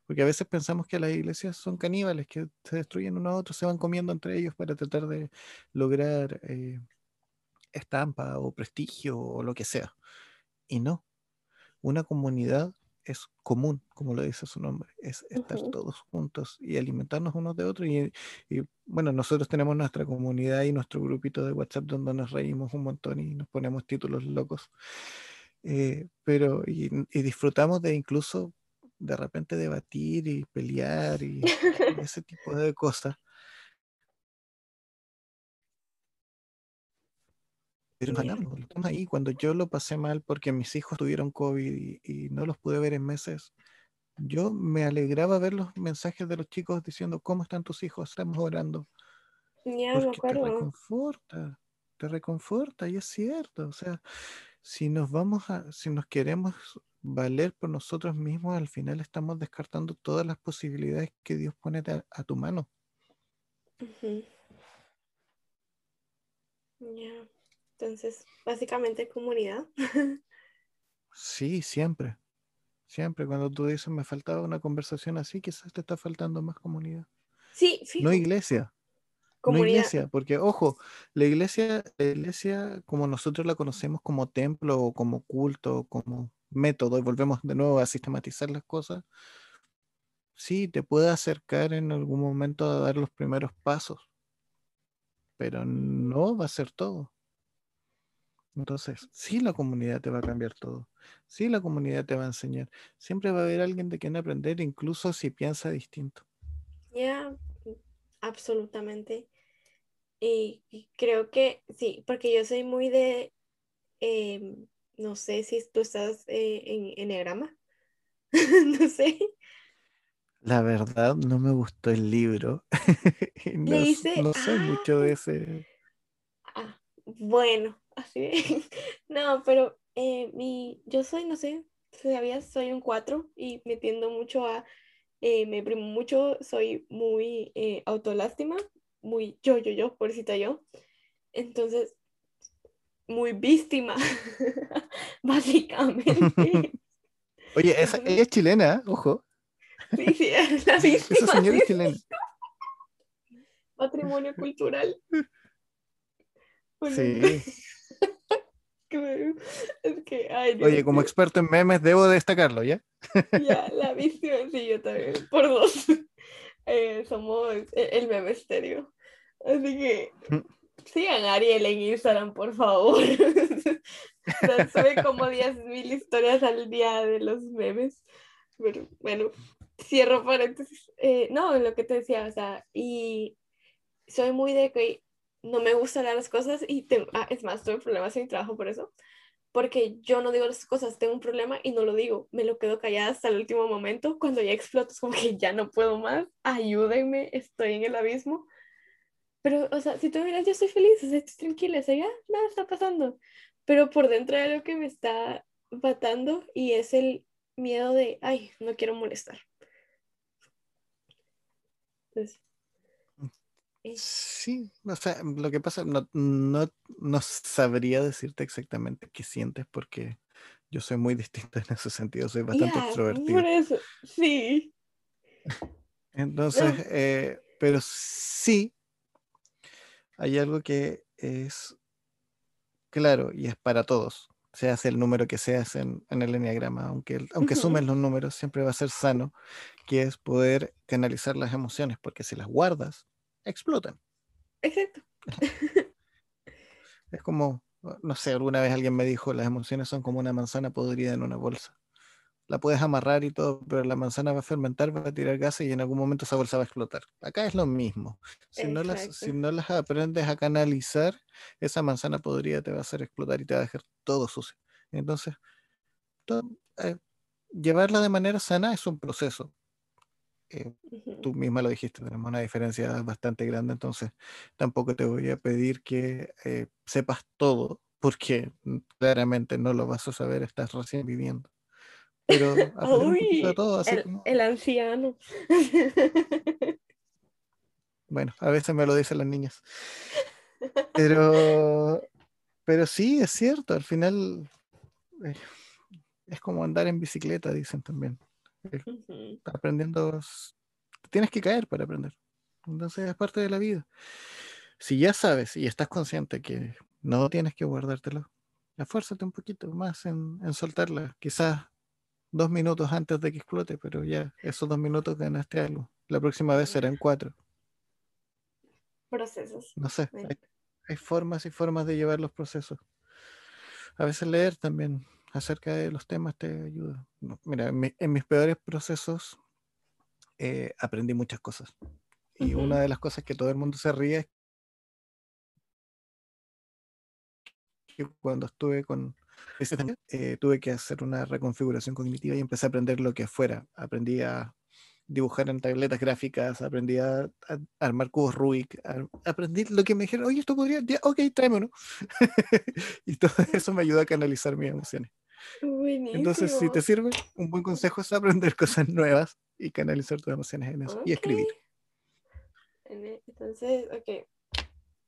Speaker 2: Porque a veces pensamos que las iglesias son caníbales, que se destruyen uno a otro, se van comiendo entre ellos para tratar de lograr eh, estampa o prestigio o lo que sea. Y no, una comunidad es común, como lo dice su nombre, es estar todos juntos y alimentarnos unos de otros. Y, y, bueno, nosotros tenemos nuestra comunidad y nuestro grupito de WhatsApp donde nos reímos un montón y nos ponemos títulos locos. Eh, pero y, y disfrutamos de incluso de repente debatir y pelear y, y *laughs* ese tipo de cosas. Ganamos, estamos ahí. Cuando yo lo pasé mal porque mis hijos tuvieron COVID y, y no los pude ver en meses, yo me alegraba ver los mensajes de los chicos diciendo, ¿cómo están tus hijos? Estamos orando.
Speaker 1: Ya, me
Speaker 2: Porque te
Speaker 1: acuerdo.
Speaker 2: reconforta, te reconforta y es cierto. O sea, si nos vamos a, si nos queremos valer por nosotros mismos, al final estamos descartando todas las posibilidades que Dios pone a, a tu mano.
Speaker 1: Ujú. Ya. Entonces, básicamente comunidad. *laughs*
Speaker 2: Sí, siempre. Siempre cuando tú dices me faltaba una conversación así, quizás te está faltando más comunidad.
Speaker 1: Sí,
Speaker 2: No
Speaker 1: fijo.
Speaker 2: iglesia,
Speaker 1: Comunidad.
Speaker 2: iglesia, porque ojo, la iglesia, la iglesia como nosotros la conocemos como templo o como culto, como método, y volvemos de nuevo a sistematizar las cosas, sí, te puede acercar en algún momento a dar los primeros pasos, pero no va a ser todo. Entonces, sí, la comunidad te va a cambiar todo. Sí, la comunidad te va a enseñar. Siempre va a haber alguien de quien aprender, incluso si piensa distinto.
Speaker 1: Ya, absolutamente. Y, y creo que sí, porque yo soy muy de, em, no sé si tú estás eh, en *laughs* no sé.
Speaker 2: La verdad, no me gustó el libro. *laughs* no,
Speaker 1: Le hice,
Speaker 2: no mucho
Speaker 1: ah,
Speaker 2: de ese.
Speaker 1: ah, bueno, así *laughs* No, pero eh, mi, yo soy, no sé, todavía soy un 4 y me tiendo mucho a, eh, me deprimo mucho, soy muy eh, autolástima, muy yo, yo, yo, pobrecita yo. Entonces, muy víctima, *laughs* básicamente. *laughs*
Speaker 2: Oye, esa, ella es chilena, ojo.
Speaker 1: sí, sí, es la
Speaker 2: Esa
Speaker 1: víctima,
Speaker 2: señora
Speaker 1: sí,
Speaker 2: es chilena.
Speaker 1: patrimonio cultural.
Speaker 2: Sí.
Speaker 1: Que me- es que, ay,
Speaker 2: Oye,
Speaker 1: Dios
Speaker 2: como experto en memes, debo destacarlo, ¿ya?
Speaker 1: Ya, *laughs* la víctima, sí, yo también, por dos. *laughs* Eh, somos el, el meme estéreo. Así que sigan a Ariel en Instagram, por favor. O sea, sube como 10.000 historias al día de los memes. Pero bueno, cierro paréntesis. Eh, no, lo que te decía, o sea, y soy muy de que no me gustan las cosas y tengo, ah, es más, tuve problemas en mi trabajo por eso porque yo no digo las cosas, tengo un problema y no lo digo, me lo quedo callada hasta el último momento, cuando ya exploto, es como que ya no puedo más, ayúdenme, estoy en el abismo. Pero, o sea, si tú miras, yo estoy feliz, o sea, estoy tranquila, o sea, ya nada está pasando. Pero por dentro hay algo que me está matando y es el miedo de, ay, no quiero molestar. Entonces,
Speaker 2: Sí, o sea, lo que pasa, no, no, no sabría decirte exactamente qué sientes porque yo soy muy distinto en ese sentido, soy bastante
Speaker 1: ya,
Speaker 2: extrovertido.
Speaker 1: por eso, sí.
Speaker 2: Entonces,
Speaker 1: No,
Speaker 2: eh, pero sí hay algo que es claro y es para todos. Se hace el número que se hace en, en el enneagrama, aunque, el- aunque
Speaker 1: ujú,
Speaker 2: sumen los números, siempre va a ser sano, que es poder canalizar las emociones, porque si las guardas, explotan.
Speaker 1: exacto.
Speaker 2: Es como, no sé, alguna vez alguien me dijo, las emociones son como una manzana podrida en una bolsa. La puedes amarrar y todo, pero la manzana va a fermentar, va a tirar gases y en algún momento esa bolsa va a explotar. Acá es lo mismo. Si no las, si no las aprendes a canalizar, esa manzana podrida te va a hacer explotar y te va a dejar todo sucio. Entonces, todo, eh, llevarla de manera sana es un proceso. Eh, tú misma lo dijiste, tenemos una diferencia bastante grande, entonces tampoco te voy a pedir que eh, sepas todo, porque claramente no lo vas a saber, estás recién viviendo. Pero *laughs* aprender un poquito de
Speaker 1: Uy,
Speaker 2: todo, así
Speaker 1: el,
Speaker 2: como,
Speaker 1: el anciano. *laughs*
Speaker 2: bueno, a veces me lo dicen las niñas. *laughs* Pero, pero sí, es cierto, al final eh, es como andar en bicicleta, dicen también. Aprendiendo, tienes que caer para aprender. Entonces es parte de la vida. Si ya sabes y estás consciente que no tienes que guardártelo, esfuérzate un poquito más en, en soltarla. Quizás dos minutos antes de que explote, pero ya esos dos minutos ganaste algo. La próxima vez serán cuatro.
Speaker 1: Procesos.
Speaker 2: No sé, hay, hay formas y formas de llevar los procesos. A veces leer también acerca de los temas te ayuda. No, mira, en, mi- en mis peores procesos eh, aprendí muchas cosas. Y una de las cosas que todo el mundo se ríe es que cuando estuve con eh, tuve que hacer una reconfiguración cognitiva y empecé a aprender lo que fuera. Aprendí a dibujar en tabletas gráficas, aprendí a, a armar cubos Rubik, a- aprendí lo que me dijeron, oye, esto podría, ya, ok, tráeme uno. *laughs* y todo eso me ayuda a canalizar mis emociones. Entonces, si te
Speaker 1: Buenísimo.
Speaker 2: sirve, un buen consejo es aprender *laughs* cosas nuevas y canalizar tus emociones en eso y
Speaker 1: Ok.
Speaker 2: escribir.
Speaker 1: Entonces, ok.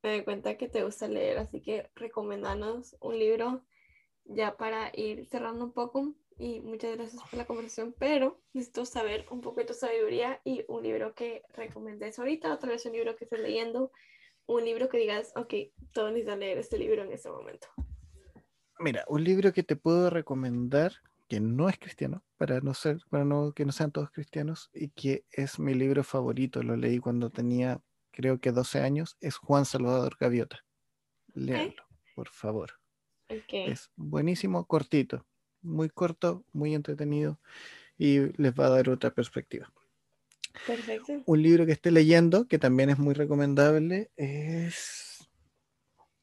Speaker 1: Me doy cuenta que te gusta leer, así que recomendanos un libro ya para ir cerrando un poco. Y muchas gracias por la conversación, pero necesito saber un poco de tu sabiduría y un libro que recomendes ahorita, o tal vez un libro que estés leyendo un libro que digas, ok, todos necesitan leer este libro en este momento.
Speaker 2: Mira, un libro que te puedo recomendar que no es cristiano, para no ser, para no que no sean todos cristianos, y que es mi libro favorito, lo leí cuando tenía creo que 12 años, es Juan Salvador Gaviota. Léanlo, por favor. Es buenísimo, cortito, muy corto, muy entretenido y les va a dar otra perspectiva.
Speaker 1: Perfecto.
Speaker 2: Un libro que esté leyendo, que también es muy recomendable, es...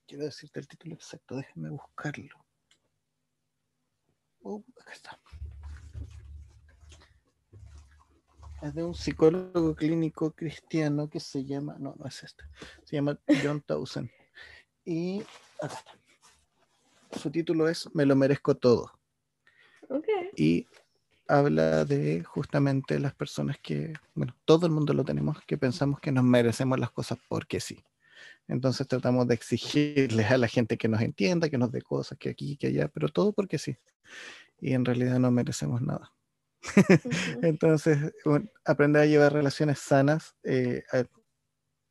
Speaker 2: Quiero decirte el título exacto, déjenme buscarlo. Oh, acá está. Es de un psicólogo clínico cristiano que se llama, no, no es este, se llama John Towson. Y acá está. Su título es Me lo merezco todo.
Speaker 1: Okay.
Speaker 2: Y habla de justamente las personas que, bueno, todo el mundo lo tenemos, que pensamos que nos merecemos las cosas porque sí. Entonces tratamos de exigirles a la gente que nos entienda, que nos dé cosas, que aquí, que allá, pero todo porque sí. Y en realidad no merecemos nada. *laughs* Entonces, aprender a llevar relaciones sanas eh,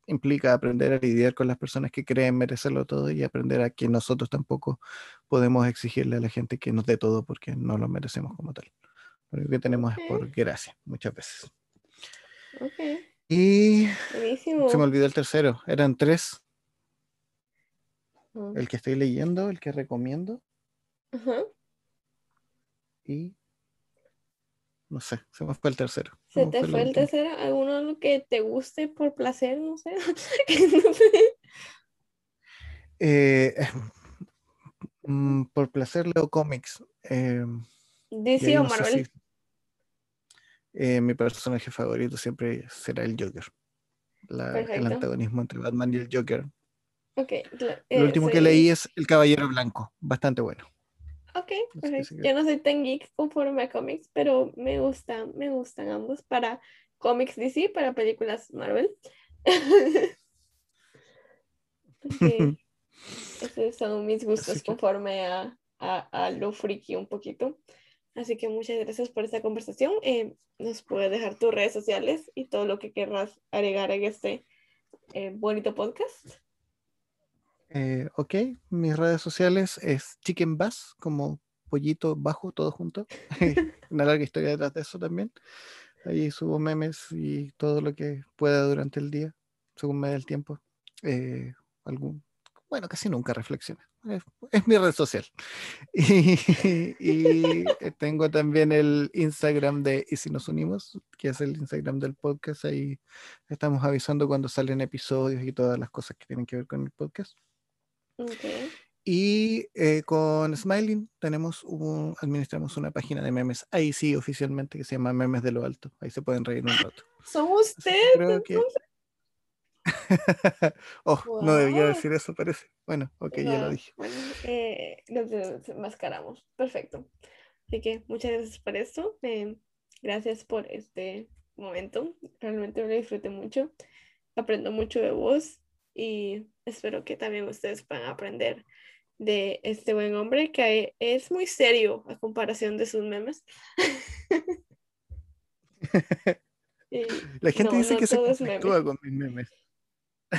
Speaker 2: implica aprender a lidiar con las personas que creen merecerlo todo y aprender a que nosotros tampoco podemos exigirle a la gente que nos dé todo porque no lo merecemos como tal. Lo único que tenemos es por gracia, muchas veces. Y se me olvidó el tercero, eran tres. El que estoy leyendo, el que recomiendo. Y no sé, se me fue el tercero.
Speaker 1: ¿Se te fue el, tercero? ¿Alguno que te guste por placer? No sé. *laughs*
Speaker 2: Eh, *laughs* mm, por placer leo cómics. Eh,
Speaker 1: DC o Marvel.
Speaker 2: Eh, mi personaje favorito siempre será el Joker. el antagonismo entre Batman y el Joker.
Speaker 1: Okay,
Speaker 2: Lo último que leí es El Caballero Blanco, bastante bueno.
Speaker 1: Ok, Yo no soy tan geek conforme a cómics, pero me gustan, me gustan ambos para cómics DC, para películas Marvel. *laughs* *laughs* esos son mis gustos conforme a, a, lo friki un poquito. Así que muchas gracias por esta conversación. Eh, nos puedes dejar tus redes sociales y todo lo que querrás agregar en este eh, bonito podcast.
Speaker 2: Eh, ok, mis redes sociales es Chicken Bass, como pollito bajo, todo junto. *laughs* Una larga historia detrás de eso también. Ahí subo memes y todo lo que pueda durante el día, según me dé el tiempo. Algún, bueno, casi nunca reflexiono. Es, mi red social. *laughs* Y, tengo también el Instagram de Y si nos unimos, que es el Instagram del podcast. Ahí estamos avisando cuando salen episodios y todas las cosas que tienen que ver con el podcast. Y eh, con Smiling tenemos un, administramos una página de memes, ahí sí oficialmente, que se llama Memes de lo Alto. Ahí se pueden reír un rato.
Speaker 1: ¿Son ustedes? *laughs*
Speaker 2: oh, no debía decir eso, parece. Bueno, ok, ya lo dije.
Speaker 1: Bueno, eh, mascaramos. Perfecto. Así que muchas gracias por esto. Eh, gracias por este momento. Realmente lo disfruté mucho. Aprendo mucho de vos y espero que también ustedes puedan aprender de este buen hombre que es muy serio a comparación de sus memes. *laughs* *laughs*
Speaker 2: La gente dice que se conflictúa con mis memes.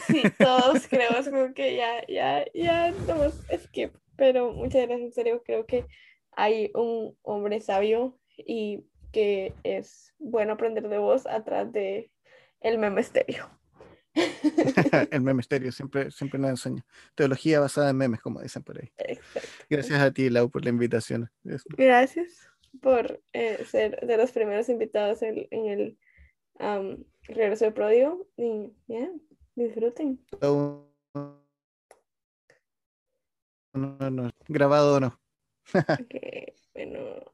Speaker 1: Sí, todos creo que ya, ya, ya estamos skip, pero muchas gracias, en serio, creo que hay un hombre sabio y que es bueno aprender de vos atrás de el meme estéreo. *laughs*
Speaker 2: el meme misterio siempre, siempre nos enseña. Teología basada en memes, como dicen por ahí. Gracias a ti, Lau, por la invitación.
Speaker 1: Gracias por eh, ser de los primeros invitados en, el regreso de Prodio. Y ya, disfruten.
Speaker 2: No, no, no, grabado o no. *laughs*
Speaker 1: bueno.